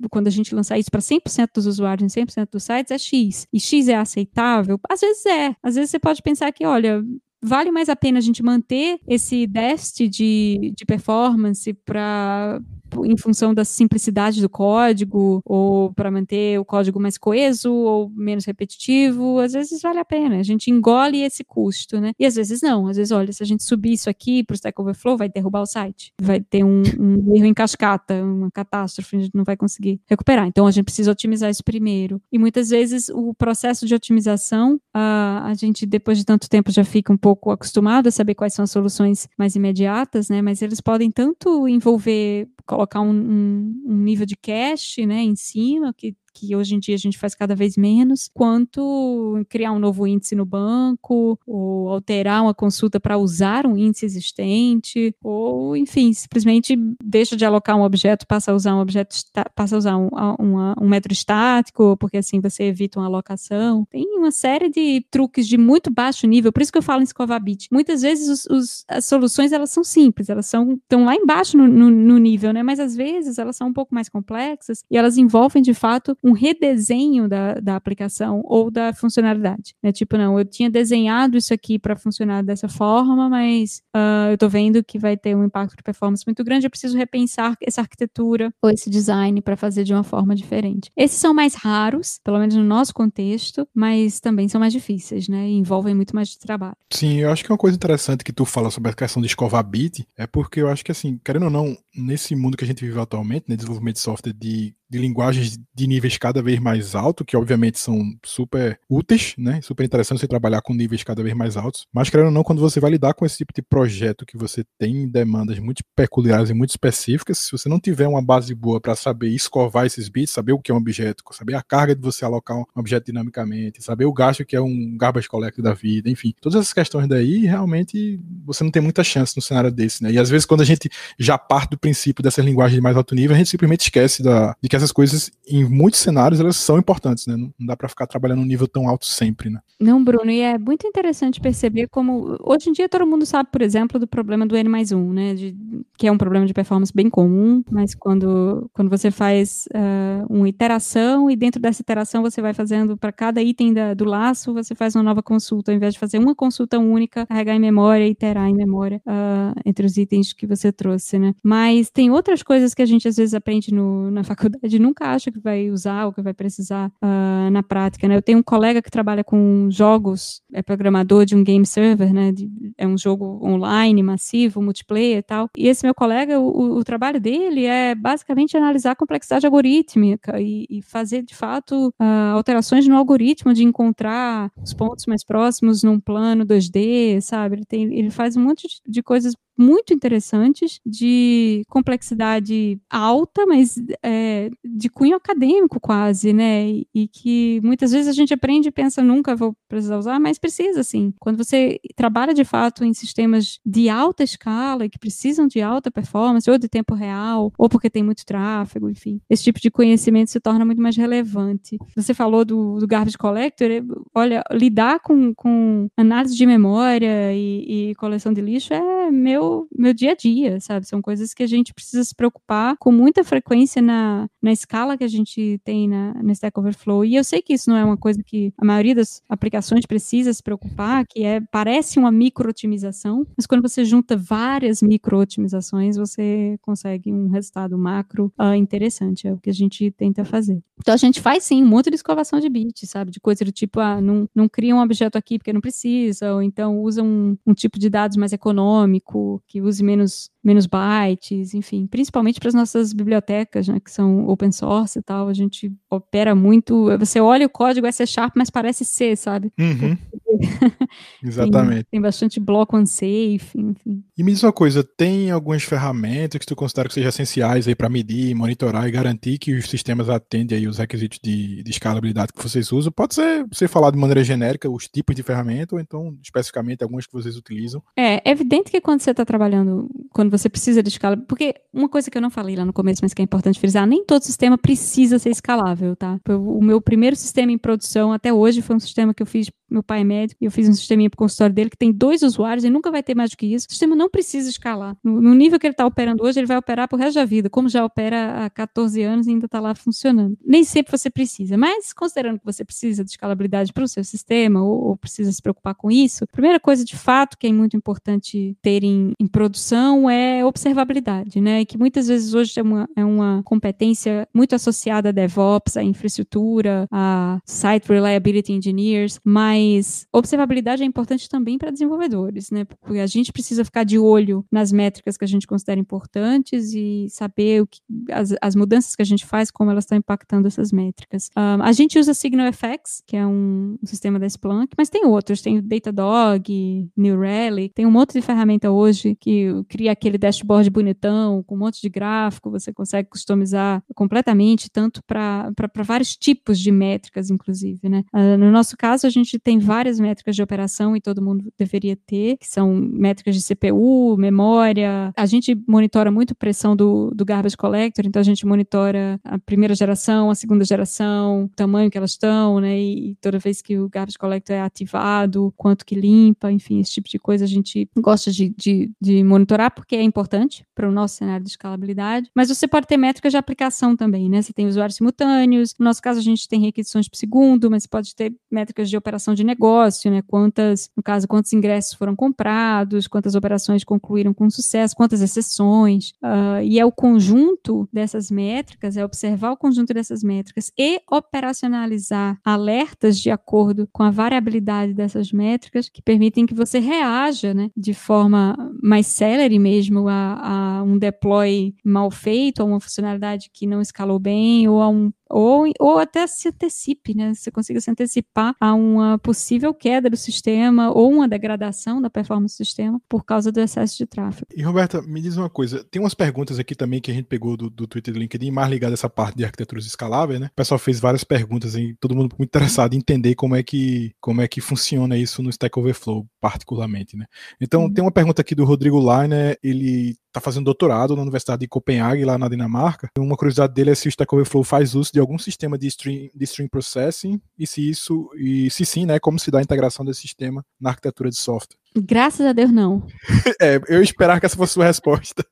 quando a gente lançar isso para 100% dos usuários em 100% dos sites é X. E X é aceitável? Às vezes é. Às vezes você pode pensar que, olha, vale mais a pena a gente manter esse déficit de, de performance para em função da simplicidade do código, ou para manter o código mais coeso ou menos repetitivo, às vezes vale a pena. A gente engole esse custo, né? E às vezes não. Às vezes, olha, se a gente subir isso aqui para o Stack Overflow, vai derrubar o site. Vai ter um, um, erro em cascata, uma catástrofe, a gente não vai conseguir recuperar. Então a gente precisa otimizar isso primeiro. E muitas vezes o processo de otimização, uh, a gente depois de tanto tempo já fica um pouco acostumado a saber quais são as soluções mais imediatas, né? Mas eles podem tanto envolver colocar um, um, um nível de cache né, em cima, que que hoje em dia a gente faz cada vez menos, quanto criar um novo índice no banco, ou alterar uma consulta para usar um índice existente, ou, enfim, simplesmente deixa de alocar um objeto, passa a usar um objeto, passa a usar um, um, método estático, porque assim você evita uma alocação. Tem uma série de truques de muito baixo nível, por isso que eu falo em escovar bit. Muitas vezes os, os, as soluções elas são simples, elas são estão lá embaixo no, no, no nível, né? Mas às vezes elas são um pouco mais complexas e elas envolvem de fato um redesenho da, da aplicação ou da funcionalidade. Né? Tipo, não, eu tinha desenhado isso aqui para funcionar dessa forma, mas uh, eu estou vendo que vai ter um impacto de performance muito grande, eu preciso repensar essa arquitetura ou esse design para fazer de uma forma diferente. Esses são mais raros, pelo menos no nosso contexto, mas também são mais difíceis, né? E envolvem muito mais de trabalho. Sim, eu acho que uma coisa interessante que tu fala sobre a questão de escovar bit é porque eu acho que, assim, querendo ou não, nesse mundo que a gente vive atualmente, né, desenvolvimento de software de de linguagens de níveis cada vez mais altos, que obviamente são super úteis, né? Super interessante você trabalhar com níveis cada vez mais altos. Mas, querendo ou não, quando você vai lidar com esse tipo de projeto que você tem demandas muito peculiares e muito específicas, se você não tiver uma base boa para saber escovar esses bits, saber o que é um objeto, saber a carga de você alocar um objeto dinamicamente, saber o gasto que é um garbage collect da vida, enfim, todas essas questões daí, realmente você não tem muita chance no cenário desse, né? E às vezes quando a gente já parte do princípio dessas linguagens de mais alto nível, a gente simplesmente esquece da, de que essas coisas, em muitos cenários, elas são importantes, né? Não, dá para ficar trabalhando um nível tão alto sempre, né? Não, Bruno, e é muito interessante perceber como, hoje em dia todo mundo sabe, por exemplo, do problema do N mais 1, né? De, que é um problema de performance bem comum, mas quando, quando você faz uh, uma iteração e dentro dessa iteração você vai fazendo para cada item da, do laço, você faz uma nova consulta, ao invés de fazer uma consulta única, carregar em memória e iterar em memória uh, entre os itens que você trouxe, né? Mas tem outras coisas que a gente às vezes aprende no, na faculdade nunca acha que vai usar ou que vai precisar uh, na prática, né? Eu tenho um colega que trabalha com jogos, é programador de um game server, né? De, é um jogo online, massivo, multiplayer e tal. E esse meu colega, o, o trabalho dele é basicamente analisar a complexidade algorítmica e, e fazer, de fato, uh, alterações no algoritmo de encontrar os pontos mais próximos num plano 2D, sabe? Ele, tem, ele faz um monte de, de coisas muito interessantes, de complexidade alta, mas é, de cunho acadêmico quase, né? E, e, que muitas vezes a gente aprende e pensa, nunca vou precisar usar, mas precisa, sim. Quando você trabalha de fato em sistemas de alta escala, que precisam de alta performance, ou de tempo real, ou porque tem muito tráfego, enfim, esse tipo de conhecimento se torna muito mais relevante. Você falou do, do garbage collector, olha, lidar com, com análise de memória e, e coleção de lixo é meu meu, meu dia a dia, sabe? São coisas que a gente precisa se preocupar com muita frequência na, na escala que a gente tem na, na Stack Overflow. E eu sei que isso não é uma coisa que a maioria das aplicações precisa se preocupar, que é parece uma micro-otimização, mas quando você junta várias micro-otimizações, você consegue um resultado macro uh, interessante. É o que a gente tenta fazer. Então a gente faz sim um monte de escovação de bits, sabe? De coisa do tipo, ah, não, não cria um objeto aqui porque não precisa, ou então usa um, um tipo de dados mais econômico, que use menos menos bytes, enfim, principalmente para as nossas bibliotecas, né, que são open source e tal, a gente opera muito, você olha o código é C Sharp, mas parece C, sabe? Uhum. *laughs* Exatamente. Tem, tem, bastante bloco unsafe, enfim. E me diz uma coisa, tem algumas ferramentas que tu considera que sejam essenciais aí para medir, monitorar e garantir que os sistemas atendem aí os requisitos de, de escalabilidade que vocês usam? Pode ser você falar de maneira genérica os tipos de ferramenta ou então especificamente algumas que vocês utilizam? É, é evidente que quando você está trabalhando, quando você precisa de escala. Porque uma coisa que eu não falei lá no começo, mas que é importante frisar, nem todo sistema precisa ser escalável, tá? O meu primeiro sistema em produção até hoje foi um sistema que eu fiz, meu pai é médico, e eu fiz um sisteminha pro consultório dele que tem dois usuários e nunca vai ter mais do que isso. O sistema não precisa escalar. No, no nível que ele está operando hoje, ele vai operar pro resto da vida, como já opera há 14 anos e ainda está lá funcionando. Nem sempre você precisa, mas considerando que você precisa de escalabilidade para o seu sistema ou, ou, precisa se preocupar com isso, a primeira coisa de fato que é muito importante ter em, em produção é observabilidade, né? Que muitas vezes hoje é uma, é uma competência muito associada a DevOps, a infraestrutura, a Site Reliability Engineers, mas Mas observabilidade é importante também para desenvolvedores, né? Porque a gente precisa ficar de olho nas métricas que a gente considera importantes e saber o que, as, as mudanças que a gente faz, como elas estão impactando essas métricas. Um, a gente usa SignalFX, que é um, um, sistema da Splunk, mas tem outros, tem Datadog, New Relic, tem um monte de ferramenta hoje que cria aquele dashboard bonitão, com um monte de gráfico, você consegue customizar completamente, tanto para vários tipos de métricas, inclusive, né? Uh, no nosso caso, a gente tem várias métricas de operação e todo mundo deveria ter, que são métricas de CPU, memória. A gente monitora muito pressão do, do garbage collector, então a gente monitora a primeira geração, a segunda geração, o tamanho que elas estão, né? E, toda vez que o garbage collector é ativado, quanto que limpa, enfim, esse tipo de coisa a gente gosta de, de, de monitorar porque é importante para o nosso cenário de escalabilidade. Mas você pode ter métricas de aplicação também, né? Você tem usuários simultâneos. No nosso caso, a gente tem requisições por segundo, mas pode ter métricas de operação de negócio, né? Quantas, no caso, quantos ingressos foram comprados, quantas operações concluíram com sucesso, quantas exceções. Uh, e é o conjunto dessas métricas, é observar o conjunto dessas métricas e operacionalizar alertas de acordo com a variabilidade dessas métricas que permitem que você reaja, né? De forma mais célere mesmo a, a um deploy mal feito, a uma funcionalidade que não escalou bem ou a um ou, ou até se antecipe, né? Você consiga se antecipar a uma possível queda do sistema ou uma degradação da performance do sistema por causa do excesso de tráfego. E Roberta, me diz uma coisa, tem umas perguntas aqui também que a gente pegou do, do Twitter e do LinkedIn, mais ligado a essa parte de arquiteturas escaláveis, né? O pessoal fez várias perguntas e todo mundo muito interessado em entender como é que como é que funciona isso no Stack Overflow, particularmente, né? Então, uhum. tem uma pergunta aqui do Rodrigo Leiner, ele está fazendo doutorado na Universidade de Copenhague, lá na Dinamarca. Uma curiosidade dele é se o Stack Overflow faz uso de algum sistema de stream, de stream processing e se isso, e se sim, né, como se dá a integração desse sistema na arquitetura de software. Graças a Deus, não. *laughs* é, eu esperava que essa fosse a sua resposta.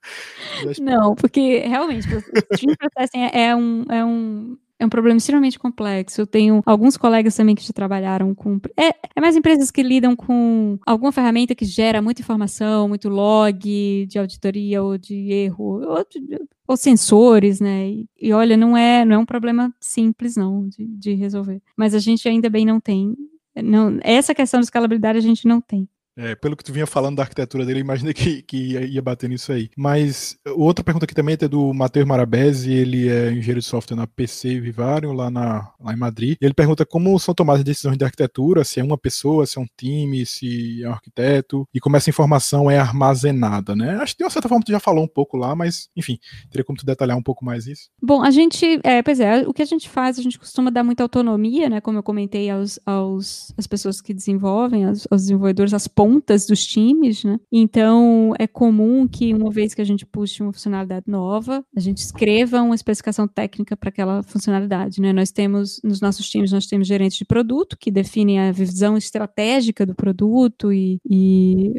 Não, porque realmente, stream processing é, é um, é um é um problema extremamente complexo. Eu tenho alguns colegas também que já trabalharam com. É, é, mais empresas que lidam com alguma ferramenta que gera muita informação, muito log de auditoria ou de erro, ou, de, ou sensores, né? E, e, olha, não é, não é um problema simples, não, de, de resolver. Mas a gente ainda bem não tem. Não, essa questão de escalabilidade a gente não tem. É, pelo que tu vinha falando da arquitetura dele, imaginei que, que ia bater nisso aí. Mas outra pergunta aqui também é do Matheus Marabese, ele é engenheiro de software na PC Vivarium, lá, na, lá em Madrid. Ele pergunta como são tomadas decisões de arquitetura, se é uma pessoa, se é um time, se é um arquiteto, e como essa informação é armazenada, né? Acho que de uma certa forma tu já falou um pouco lá, mas, enfim, teria como tu detalhar um pouco mais isso? Bom, a gente, é, pois é, o que a gente faz, a gente costuma dar muita autonomia, né, como eu comentei aos, aos as pessoas que desenvolvem, aos, aos desenvolvedores, as pontas dos times, né? Então, é comum que uma vez que a gente puxe uma funcionalidade nova, a gente escreva uma especificação técnica para aquela funcionalidade, né? Nós temos, nos nossos times, nós temos gerentes de produto que definem a visão estratégica do produto e, e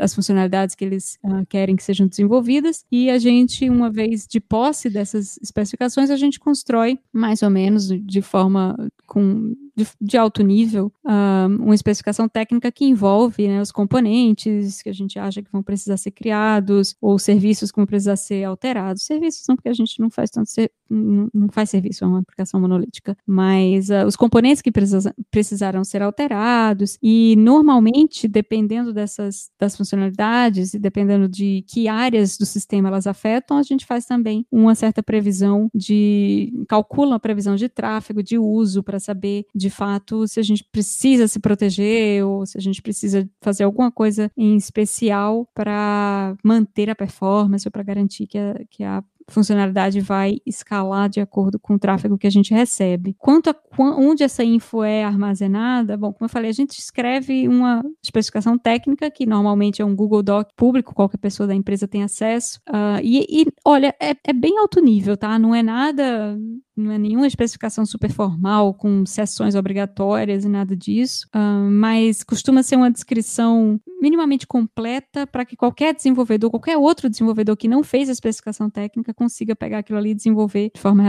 as funcionalidades que eles uh, querem que sejam desenvolvidas, e a gente, uma vez de posse dessas especificações, a gente constrói mais ou menos de forma com de, de alto nível, uma especificação técnica que envolve né, os componentes que a gente acha que vão precisar ser criados, ou serviços que vão precisar ser alterados. Serviços não, porque a gente não faz tanto ser, não, não faz serviço, é uma aplicação monolítica, mas uh, os componentes que precisa, precisarão ser alterados, e normalmente, dependendo dessas das funcionalidades e dependendo de que áreas do sistema elas afetam, a gente faz também uma certa previsão de calcula a previsão de tráfego, de uso para saber de de fato se a gente precisa se proteger ou se a gente precisa fazer alguma coisa em especial para manter a performance ou para garantir que a, que a funcionalidade vai escalar de acordo com o tráfego que a gente recebe. Quanto a onde essa info é armazenada, bom, como eu falei, a gente escreve uma especificação técnica, que normalmente é um Google Doc público, qualquer pessoa da empresa tem acesso, uh, e, e, olha, é, é bem alto nível, tá? Não é nada não é nenhuma especificação super formal, com sessões obrigatórias e nada disso, uh, mas costuma ser uma descrição minimamente completa para que qualquer desenvolvedor, qualquer outro desenvolvedor que não fez a especificação técnica consiga pegar aquilo ali e desenvolver de forma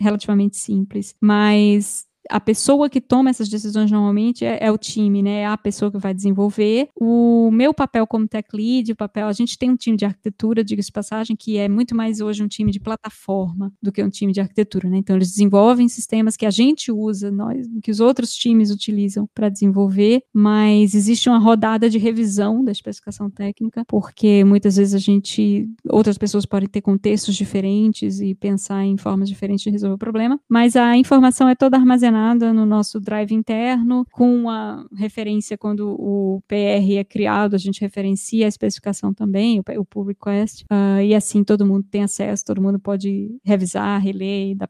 relativamente simples. Mas a pessoa que toma essas decisões normalmente é, é, o time, né? É a pessoa que vai desenvolver. O meu papel como tech lead, o papel, a gente tem um time de arquitetura, diga-se de passagem, que é muito mais hoje um time de plataforma do que um time de arquitetura, né? Então eles desenvolvem sistemas que a gente usa, nós, que os outros times utilizam para desenvolver, mas existe uma rodada de revisão da especificação técnica, porque muitas vezes a gente, outras pessoas podem ter contextos diferentes e pensar em formas diferentes de resolver o problema, mas a informação é toda armazenada no nosso drive interno, com a referência quando o PR é criado, a gente referencia a especificação também, o, pull request, uh, e assim todo mundo tem acesso, todo mundo pode revisar, reler e dar.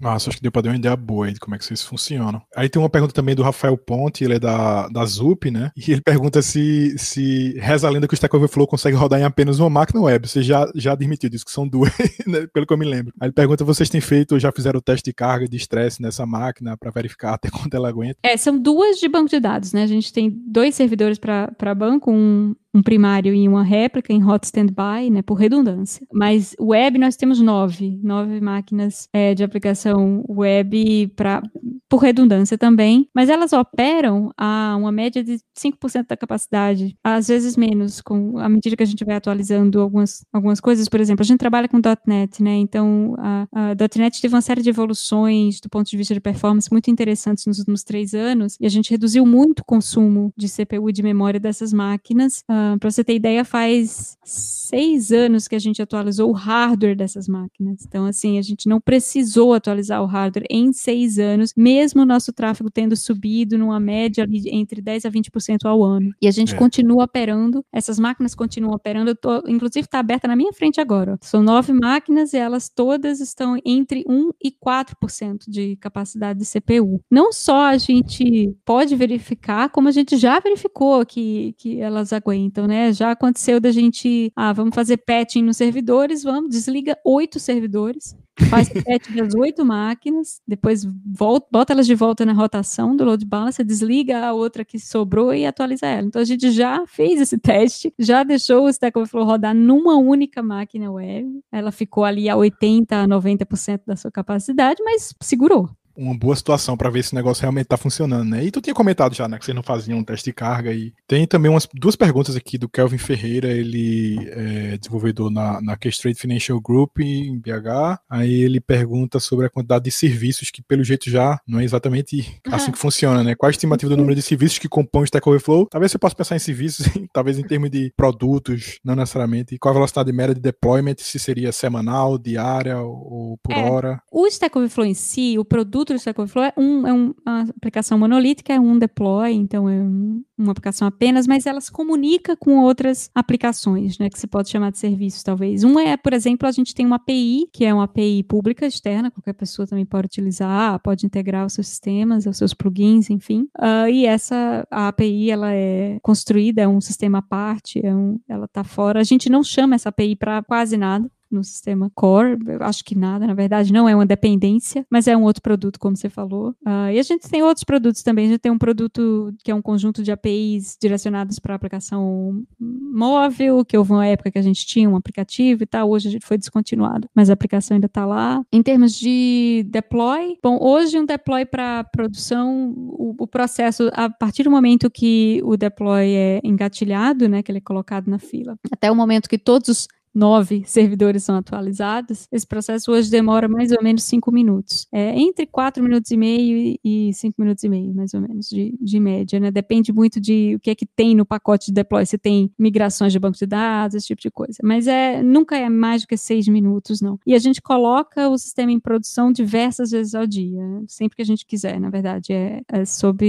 Nossa, acho que deu para dar uma ideia boa aí de como é que isso funciona. Aí tem uma pergunta também do Rafael Ponte, ele é da, da ZUP, né? E ele pergunta se, se reza a lenda que o Stack Overflow consegue rodar em apenas uma máquina web. Você já, já admitiu disso, que são duas, *laughs* né? pelo que eu me lembro. Aí ele pergunta: vocês têm feito ou já fizeram o teste de carga de estresse nessa máquina para verificar até *laughs* quanto ela aguenta? É, são duas de banco de dados, né? A gente tem dois servidores para banco, um um primário e uma réplica em hot standby, né, por redundância. Mas web nós temos nove, nove máquinas é, de aplicação web para por redundância também, mas elas operam a uma média de 5% da capacidade, às vezes menos, com à medida que a gente vai atualizando algumas, algumas coisas. Por exemplo, a gente trabalha com .NET, né? Então a, a .NET teve uma série de evoluções do ponto de vista de performance muito interessantes nos últimos três anos e a gente reduziu muito o consumo de CPU e de memória dessas máquinas. Uh, Para você ter ideia, faz seis anos que a gente atualizou o hardware dessas máquinas. Então, assim, a gente não precisou atualizar o hardware em seis anos, mesmo o nosso tráfego tendo subido numa média entre 10 a 20% ao ano. E a gente é. continua operando, essas máquinas continuam operando, tô, inclusive está aberta na minha frente agora. São nove máquinas e elas todas estão entre 1 e 4% de capacidade de CPU. Não só a gente pode verificar, como a gente já verificou que, que elas aguentam então, né? Já aconteceu da gente, ah, vamos fazer patching nos servidores, vamos, desliga oito servidores, faz patch das oito máquinas, depois volta, bota elas de volta na rotação do load balancer, desliga a outra que sobrou e atualiza ela. Então a gente já fez esse teste, já deixou o Stack Overflow rodar numa única máquina web. Ela ficou ali a 80 a 90% da sua capacidade, mas segurou uma boa situação para ver se o negócio realmente está funcionando, né? E tu tinha comentado já, né, que vocês não faziam um teste de carga e tem também umas duas perguntas aqui do Kelvin Ferreira, ele é desenvolvedor na, na K-Straight Financial Group em BH. Aí ele pergunta sobre a quantidade de serviços que pelo jeito já não é exatamente assim que funciona, né? Qual a estimativa do número de serviços que compõem o Stack Overflow? Talvez você possa pensar em serviços, *laughs* talvez em termos de produtos, não necessariamente. E qual a velocidade média de deployment, se seria semanal, diária ou por é, hora? O Stack Overflow em si, o produto produto do Stack Overflow é, um, é um, uma aplicação monolítica, é um deploy, então é um, uma aplicação apenas, mas ela se comunica com outras aplicações, né, que se pode chamar de serviços, talvez. Um é, por exemplo, a gente tem uma API, que é uma API pública externa, qualquer pessoa também pode utilizar, pode integrar os seus sistemas, os seus plugins, enfim. Uh, e essa a API, ela é construída, é um sistema à parte, é um, ela está fora. A gente não chama essa API para quase nada no sistema core. Eu acho que nada, na verdade, não é uma dependência, mas é um outro produto, como você falou. Uh, e a gente tem outros produtos também. A gente tem um produto que é um conjunto de APIs direcionados para aplicação móvel, que houve uma época que a gente tinha um aplicativo e tal. Hoje a gente foi descontinuado, mas a aplicação ainda está lá. Em termos de deploy, bom, hoje um deploy para produção, o, o processo, a partir do momento que o deploy é engatilhado, né, que ele é colocado na fila, até o momento que todos os nove servidores são atualizados, esse processo hoje demora mais ou menos cinco minutos. É entre quatro minutos e meio e cinco minutos e meio, mais ou menos, de, de média, né? Depende muito de o que é que tem no pacote de deploy, se tem migrações de banco de dados, esse tipo de coisa. Mas é, nunca é mais do que seis minutos, não. E a gente coloca o sistema em produção diversas vezes ao dia, sempre que a gente quiser, na verdade, é, é sob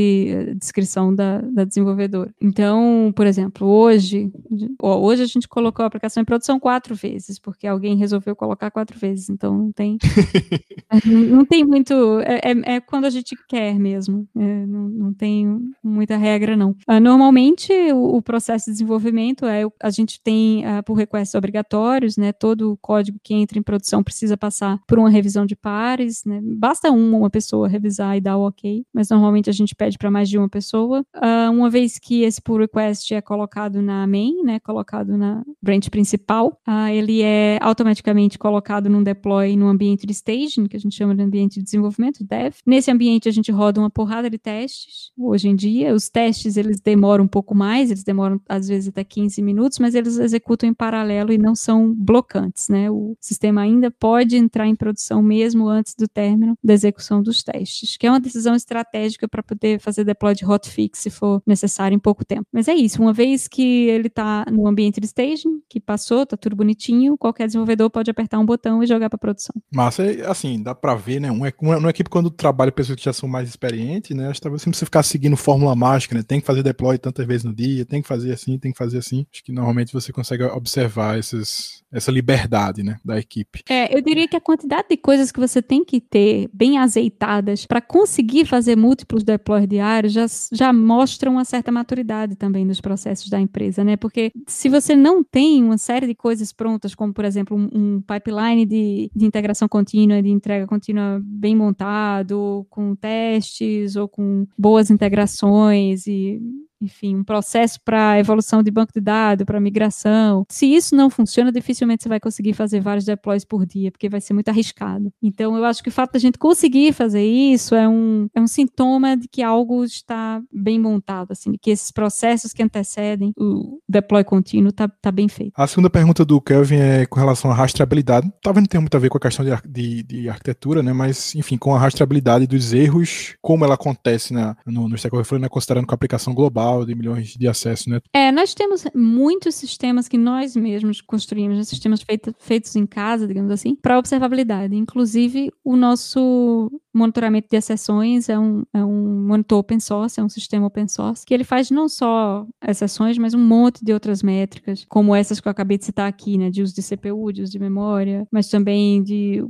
a descrição da, da desenvolvedora. Então, por exemplo, hoje, hoje a gente colocou a aplicação em produção quatro quatro vezes, porque alguém resolveu colocar quatro vezes. Então não tem. *laughs* *laughs* não tem muito. É, é, é, quando a gente quer mesmo. É, não, não tem muita regra, não. Uh, normalmente, o, o, processo de desenvolvimento é a gente tem uh, por requests obrigatórios, né? Todo o código que entra em produção precisa passar por uma revisão de pares, né? Basta uma, uma pessoa revisar e dar o ok, mas normalmente a gente pede para mais de uma pessoa. Uh, uma vez que esse pull request é colocado na main, né? Colocado na branch principal, uh, ele é automaticamente colocado num deploy no ambiente de staging, que a gente chama de ambiente de desenvolvimento, dev. Nesse ambiente a gente roda uma porrada de testes. Hoje em dia, os testes eles demoram um pouco mais, eles demoram às vezes até 15 minutos, mas eles executam em paralelo e não são blocantes, né? O sistema ainda pode entrar em produção mesmo antes do término da execução dos testes, que é uma decisão estratégica para poder fazer deploy de hotfix se for necessário em pouco tempo. Mas é isso, uma vez que ele está no ambiente de staging, que passou, está tudo bonitinho, qualquer desenvolvedor pode apertar um botão e jogar para produção. Massa, assim, dá para ver, né? Uma, uma, uma equipe quando trabalha pessoas que já são mais experientes, né? Acho que talvez você não precisa ficar seguindo fórmula mágica, né? Tem que fazer deploy tantas vezes no dia, tem que fazer assim, tem que fazer assim. Acho que normalmente você consegue observar esses, essa liberdade, né, da equipe. É, eu diria que a quantidade de coisas que você tem que ter bem azeitadas para conseguir fazer múltiplos deploys diários já, já mostra uma certa maturidade também nos processos da empresa, né? Porque se você não tem uma série de coisas prontas, como por exemplo um, um pipeline de, de integração contínua, de entrega contínua bem montado, com testes ou com boas integrações e enfim, um processo para evolução de banco de dados, para migração. Se isso não funciona, dificilmente você vai conseguir fazer vários deploys por dia, porque vai ser muito arriscado. Então, eu acho que o fato da gente conseguir fazer isso é um, é um sintoma de que algo está bem montado, assim, de que esses processos que antecedem o deploy contínuo está tá bem feito. A segunda pergunta do Kelvin é com relação à rastreabilidade. Talvez não tenha muito a ver com a questão de, de, de arquitetura, né? Mas, enfim, com a rastreabilidade dos erros, como ela acontece na, no, no Stack Overflow, né? considerando com a aplicação global de milhões de acessos, né? É, nós temos muitos sistemas que nós mesmos construímos, né? sistemas feito, feitos em casa, digamos assim, para observabilidade. Inclusive, o nosso monitoramento de exceções é um, é um monitor open source, é um sistema open source, que ele faz não só exceções, mas um monte de outras métricas, como essas que eu acabei de citar aqui, né? De uso de CPU, de uso de memória, mas também de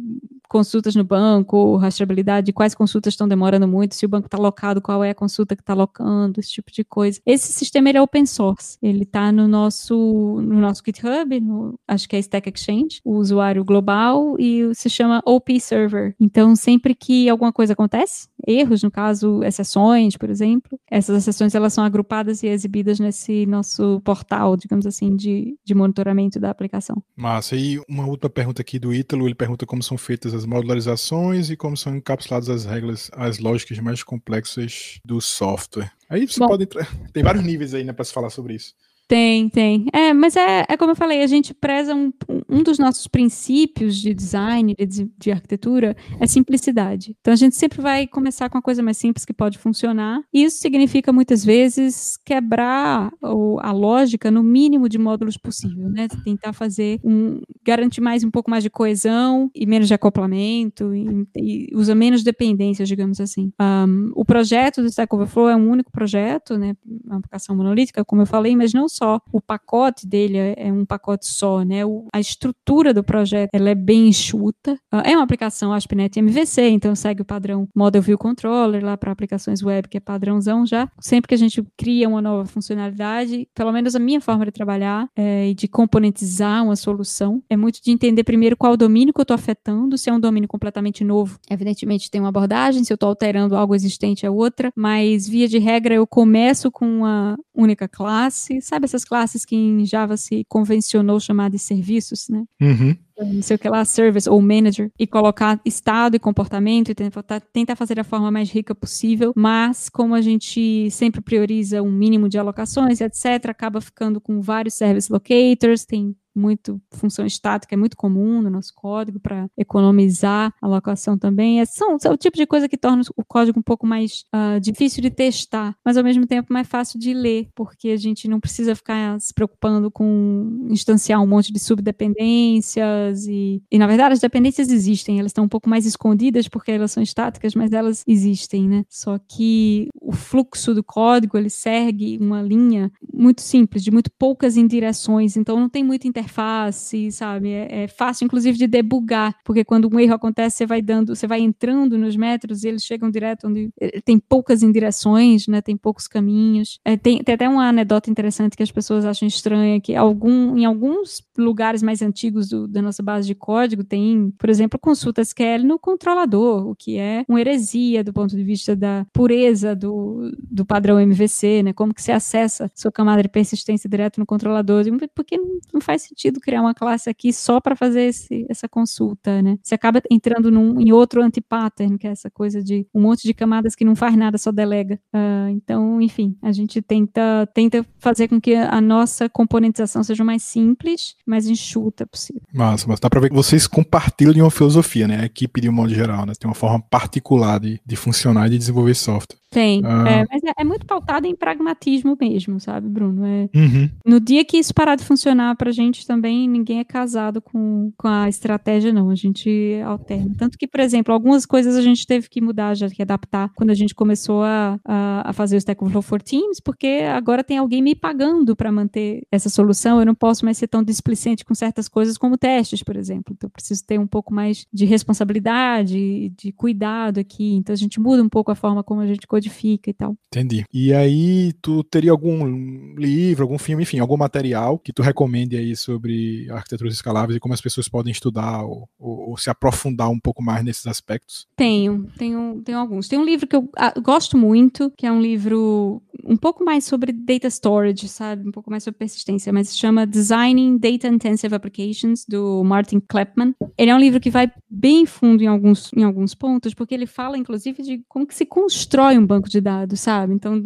consultas no banco, rastreabilidade de quais consultas estão demorando muito, se o banco está locado, qual é a consulta que está locando, esse tipo de coisa. Esse sistema ele é open source, ele está no nosso no nosso GitHub, no, acho que é Stack Exchange, o usuário global e se chama OP Server. Então sempre que alguma coisa acontece, erros, no caso exceções, por exemplo, essas exceções elas são agrupadas e exibidas nesse nosso portal, digamos assim, de, de monitoramento da aplicação. Massa. E uma última pergunta aqui do Ítalo, ele pergunta como são feitas as modularizações e como são encapsuladas as regras, as lógicas mais complexas do software. Aí você Bom, pode entrar. *laughs* Tem vários níveis aí, né, para se falar sobre isso. Tem, tem. É, mas é, é como eu falei, a gente preza um, um dos nossos princípios de design, de, de arquitetura, é simplicidade. Então a gente sempre vai começar com a coisa mais simples que pode funcionar. E isso significa muitas vezes quebrar a lógica no mínimo de módulos possível, né? Tentar fazer um, garantir mais um pouco mais de coesão e menos de acoplamento e, e usa menos dependências, digamos assim. Um, o projeto do Stack Overflow é um único projeto, né? Uma aplicação monolítica, como eu falei, mas não só o pacote dele é, é um pacote só, né? O, a estrutura do projeto ela é bem enxuta. Uh, é uma aplicação ASP.NET MVC, então segue o padrão Model View Controller lá para aplicações web, que é padrãozão já. Sempre que a gente cria uma nova funcionalidade, pelo menos a minha forma de trabalhar é, e de componentizar uma solução é muito de entender primeiro qual domínio que eu estou afetando, se é um domínio completamente novo. Evidentemente tem uma abordagem, se eu estou alterando algo existente é outra, mas via de regra eu começo com uma única classe, sabe essas classes que em Java se convencionou chamar de serviços, né? Uhum. Não sei o que lá, service ou manager, e colocar estado e comportamento e tentar, tentar fazer a forma mais rica possível, mas como a gente sempre prioriza um mínimo de alocações, etc., acaba ficando com vários service locators, tem muito função estática, é muito comum no nosso código para economizar a alocação também. É, são, são o tipo de coisa que torna o código um pouco mais uh, difícil de testar, mas ao mesmo tempo mais fácil de ler, porque a gente não precisa ficar se preocupando com instanciar um monte de subdependências e, e na verdade as dependências existem, elas estão um pouco mais escondidas porque elas são estáticas, mas elas existem, né? Só que o fluxo do código ele segue uma linha muito simples, de muito poucas indireções, então não tem interface interface, sabe? É, é, fácil, inclusive, de debugar, porque quando um erro acontece, você vai dando, você vai entrando nos métodos e eles chegam direto onde eh, tem poucas indireções, né? Tem poucos caminhos. É, tem, tem até uma anedota interessante que as pessoas acham estranha, que algum, em alguns lugares mais antigos do, da nossa base de código tem, por exemplo, consulta SQL no controlador, o que é uma heresia do ponto de vista da pureza do, do padrão MVC, né? Como que você acessa sua camada de persistência direto no controlador, porque não faz sentido criar uma classe aqui só para fazer esse, essa consulta, né? Você acaba entrando num, em outro anti-pattern, que é essa coisa de um monte de camadas que não faz nada, só delega. Uh, então, enfim, a gente tenta, tenta fazer com que a nossa componentização seja mais simples, mais enxuta possível. Massa, mas dá para ver que vocês compartilham de uma filosofia, né? A equipe de um modo geral, né? Tem uma forma particular de, de funcionar e de desenvolver software. Tem, ah. é, mas é, é, muito pautado em pragmatismo mesmo, sabe, Bruno? É, uhum. No dia que isso parar de funcionar pra gente também, ninguém é casado com, com a estratégia, não. A gente alterna. Tanto que, por exemplo, algumas coisas a gente teve que mudar, já que adaptar, quando a gente começou a, a, a fazer o Stack Overflow for Teams, porque agora tem alguém me pagando para manter essa solução. Eu não posso mais ser tão displicente com certas coisas como testes, por exemplo. Então, eu preciso ter um pouco mais de responsabilidade, de cuidado aqui. Então, a gente muda um pouco a forma como a gente codifica e tal. Entendi. E aí, tu teria algum livro, algum filme, enfim, algum material que tu recomende aí sobre arquiteturas escaláveis e como as pessoas podem estudar ou, ou, ou se aprofundar um pouco mais nesses aspectos? Tenho, tenho, tenho alguns. Tem um livro que eu ah, gosto muito, que é um livro um pouco mais sobre data storage, sabe? Um pouco mais sobre persistência, mas se chama Designing Data Intensive Applications, do Martin Kleppmann. Ele é um livro que vai bem fundo em alguns, em alguns pontos, porque ele fala, inclusive, de como que se constrói um banco de dados, sabe? Então,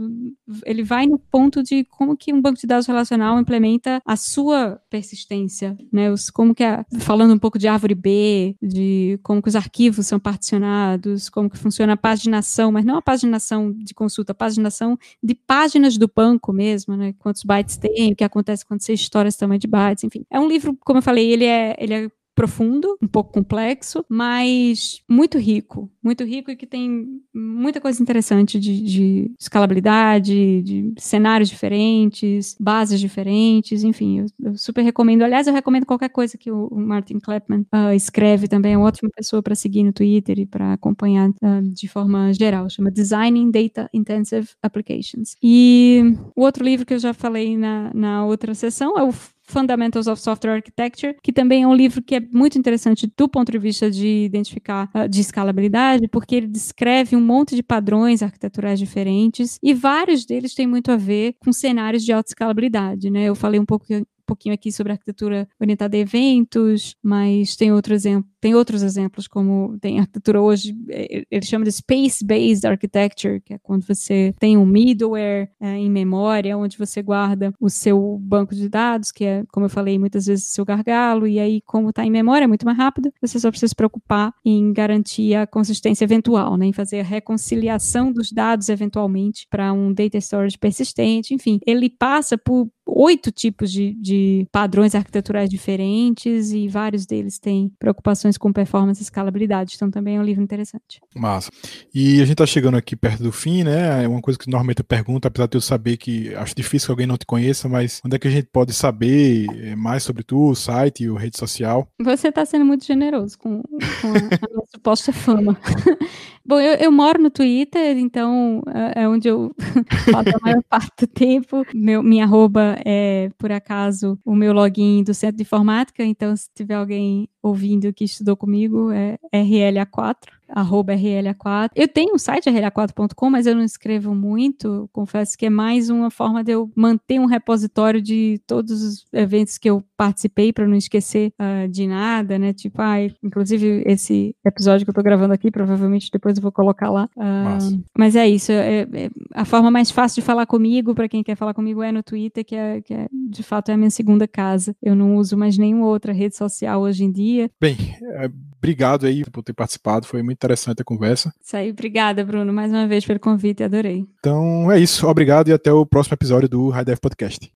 ele vai no ponto de como que um banco de dados relacional implementa a sua persistência, né? Os, como que falando um pouco de árvore B, de como que os arquivos são particionados, como que funciona a paginação, mas não a paginação de consulta, a paginação de páginas do banco mesmo, né? Quantos bytes tem, o que acontece quando você estoura esse tamanho de bytes, enfim. É um livro, como eu falei, ele é, ele é profundo, um pouco complexo, mas muito rico, muito rico e que tem muita coisa interessante de, de escalabilidade, de cenários diferentes, bases diferentes, enfim, eu, eu, super recomendo. Aliás, eu recomendo qualquer coisa que o, o Martin Kleppmann uh, escreve também, é uma ótima pessoa para seguir no Twitter e para acompanhar uh, de forma geral, chama Designing Data Intensive Applications. E o outro livro que eu já falei na, na outra sessão é o Fundamentals of Software Architecture, que também é um livro que é muito interessante do ponto de vista de identificar uh, de escalabilidade, porque ele descreve um monte de padrões arquiteturais diferentes e vários deles têm muito a ver com cenários de alta escalabilidade, né? Eu falei um pouco pouquinho aqui sobre arquitetura orientada a eventos, mas tem outro exemplo, tem outros exemplos, como tem arquitetura hoje, é, ele chama de Space-Based Architecture, que é quando você tem um middleware é, em memória, onde você guarda o seu banco de dados, que é, como eu falei, muitas vezes o seu gargalo, e aí, como está em memória, é muito mais rápido, você só precisa se preocupar em garantir a consistência eventual, né, em fazer a reconciliação dos dados eventualmente para um data storage persistente, enfim, ele passa por oito tipos de, de padrões arquiteturais diferentes e vários deles têm preocupações com performance e escalabilidade. Então também é um livro interessante. Massa. E a gente está chegando aqui perto do fim, né? É uma coisa que normalmente eu pergunto, apesar de eu saber que acho difícil que alguém não te conheça, mas onde é que a gente pode saber eh, mais sobre tu, o site ou rede social? Você está sendo muito generoso com, com a, a nossa suposta fama. *laughs* Bom, eu, eu, moro no Twitter, então é, é onde eu *laughs* passo a maior parte do tempo. Meu, minha arroba é, por acaso, o meu login do Centro de Informática, então se tiver alguém ouvindo que estudou comigo, é RLA4 arroba RLA4. Eu tenho um site RLA4.com, mas eu não escrevo muito. Confesso que é mais uma forma de eu manter um repositório de todos os eventos que eu participei para não esquecer uh, de nada, né? Tipo, ah, inclusive esse episódio que eu tô gravando aqui, provavelmente depois eu vou colocar lá. Uh, mas é isso. É, é, a forma mais fácil de falar comigo, para quem quer falar comigo, é no Twitter, que, é, que é, de fato é a minha segunda casa. Eu não uso mais nenhuma outra rede social hoje em dia. Bem, é, obrigado aí por ter participado. Foi muito interessante a conversa. Isso aí, obrigada, Bruno, mais uma vez pelo convite, adorei. Então é isso, obrigado e até o próximo episódio do High Dev Podcast.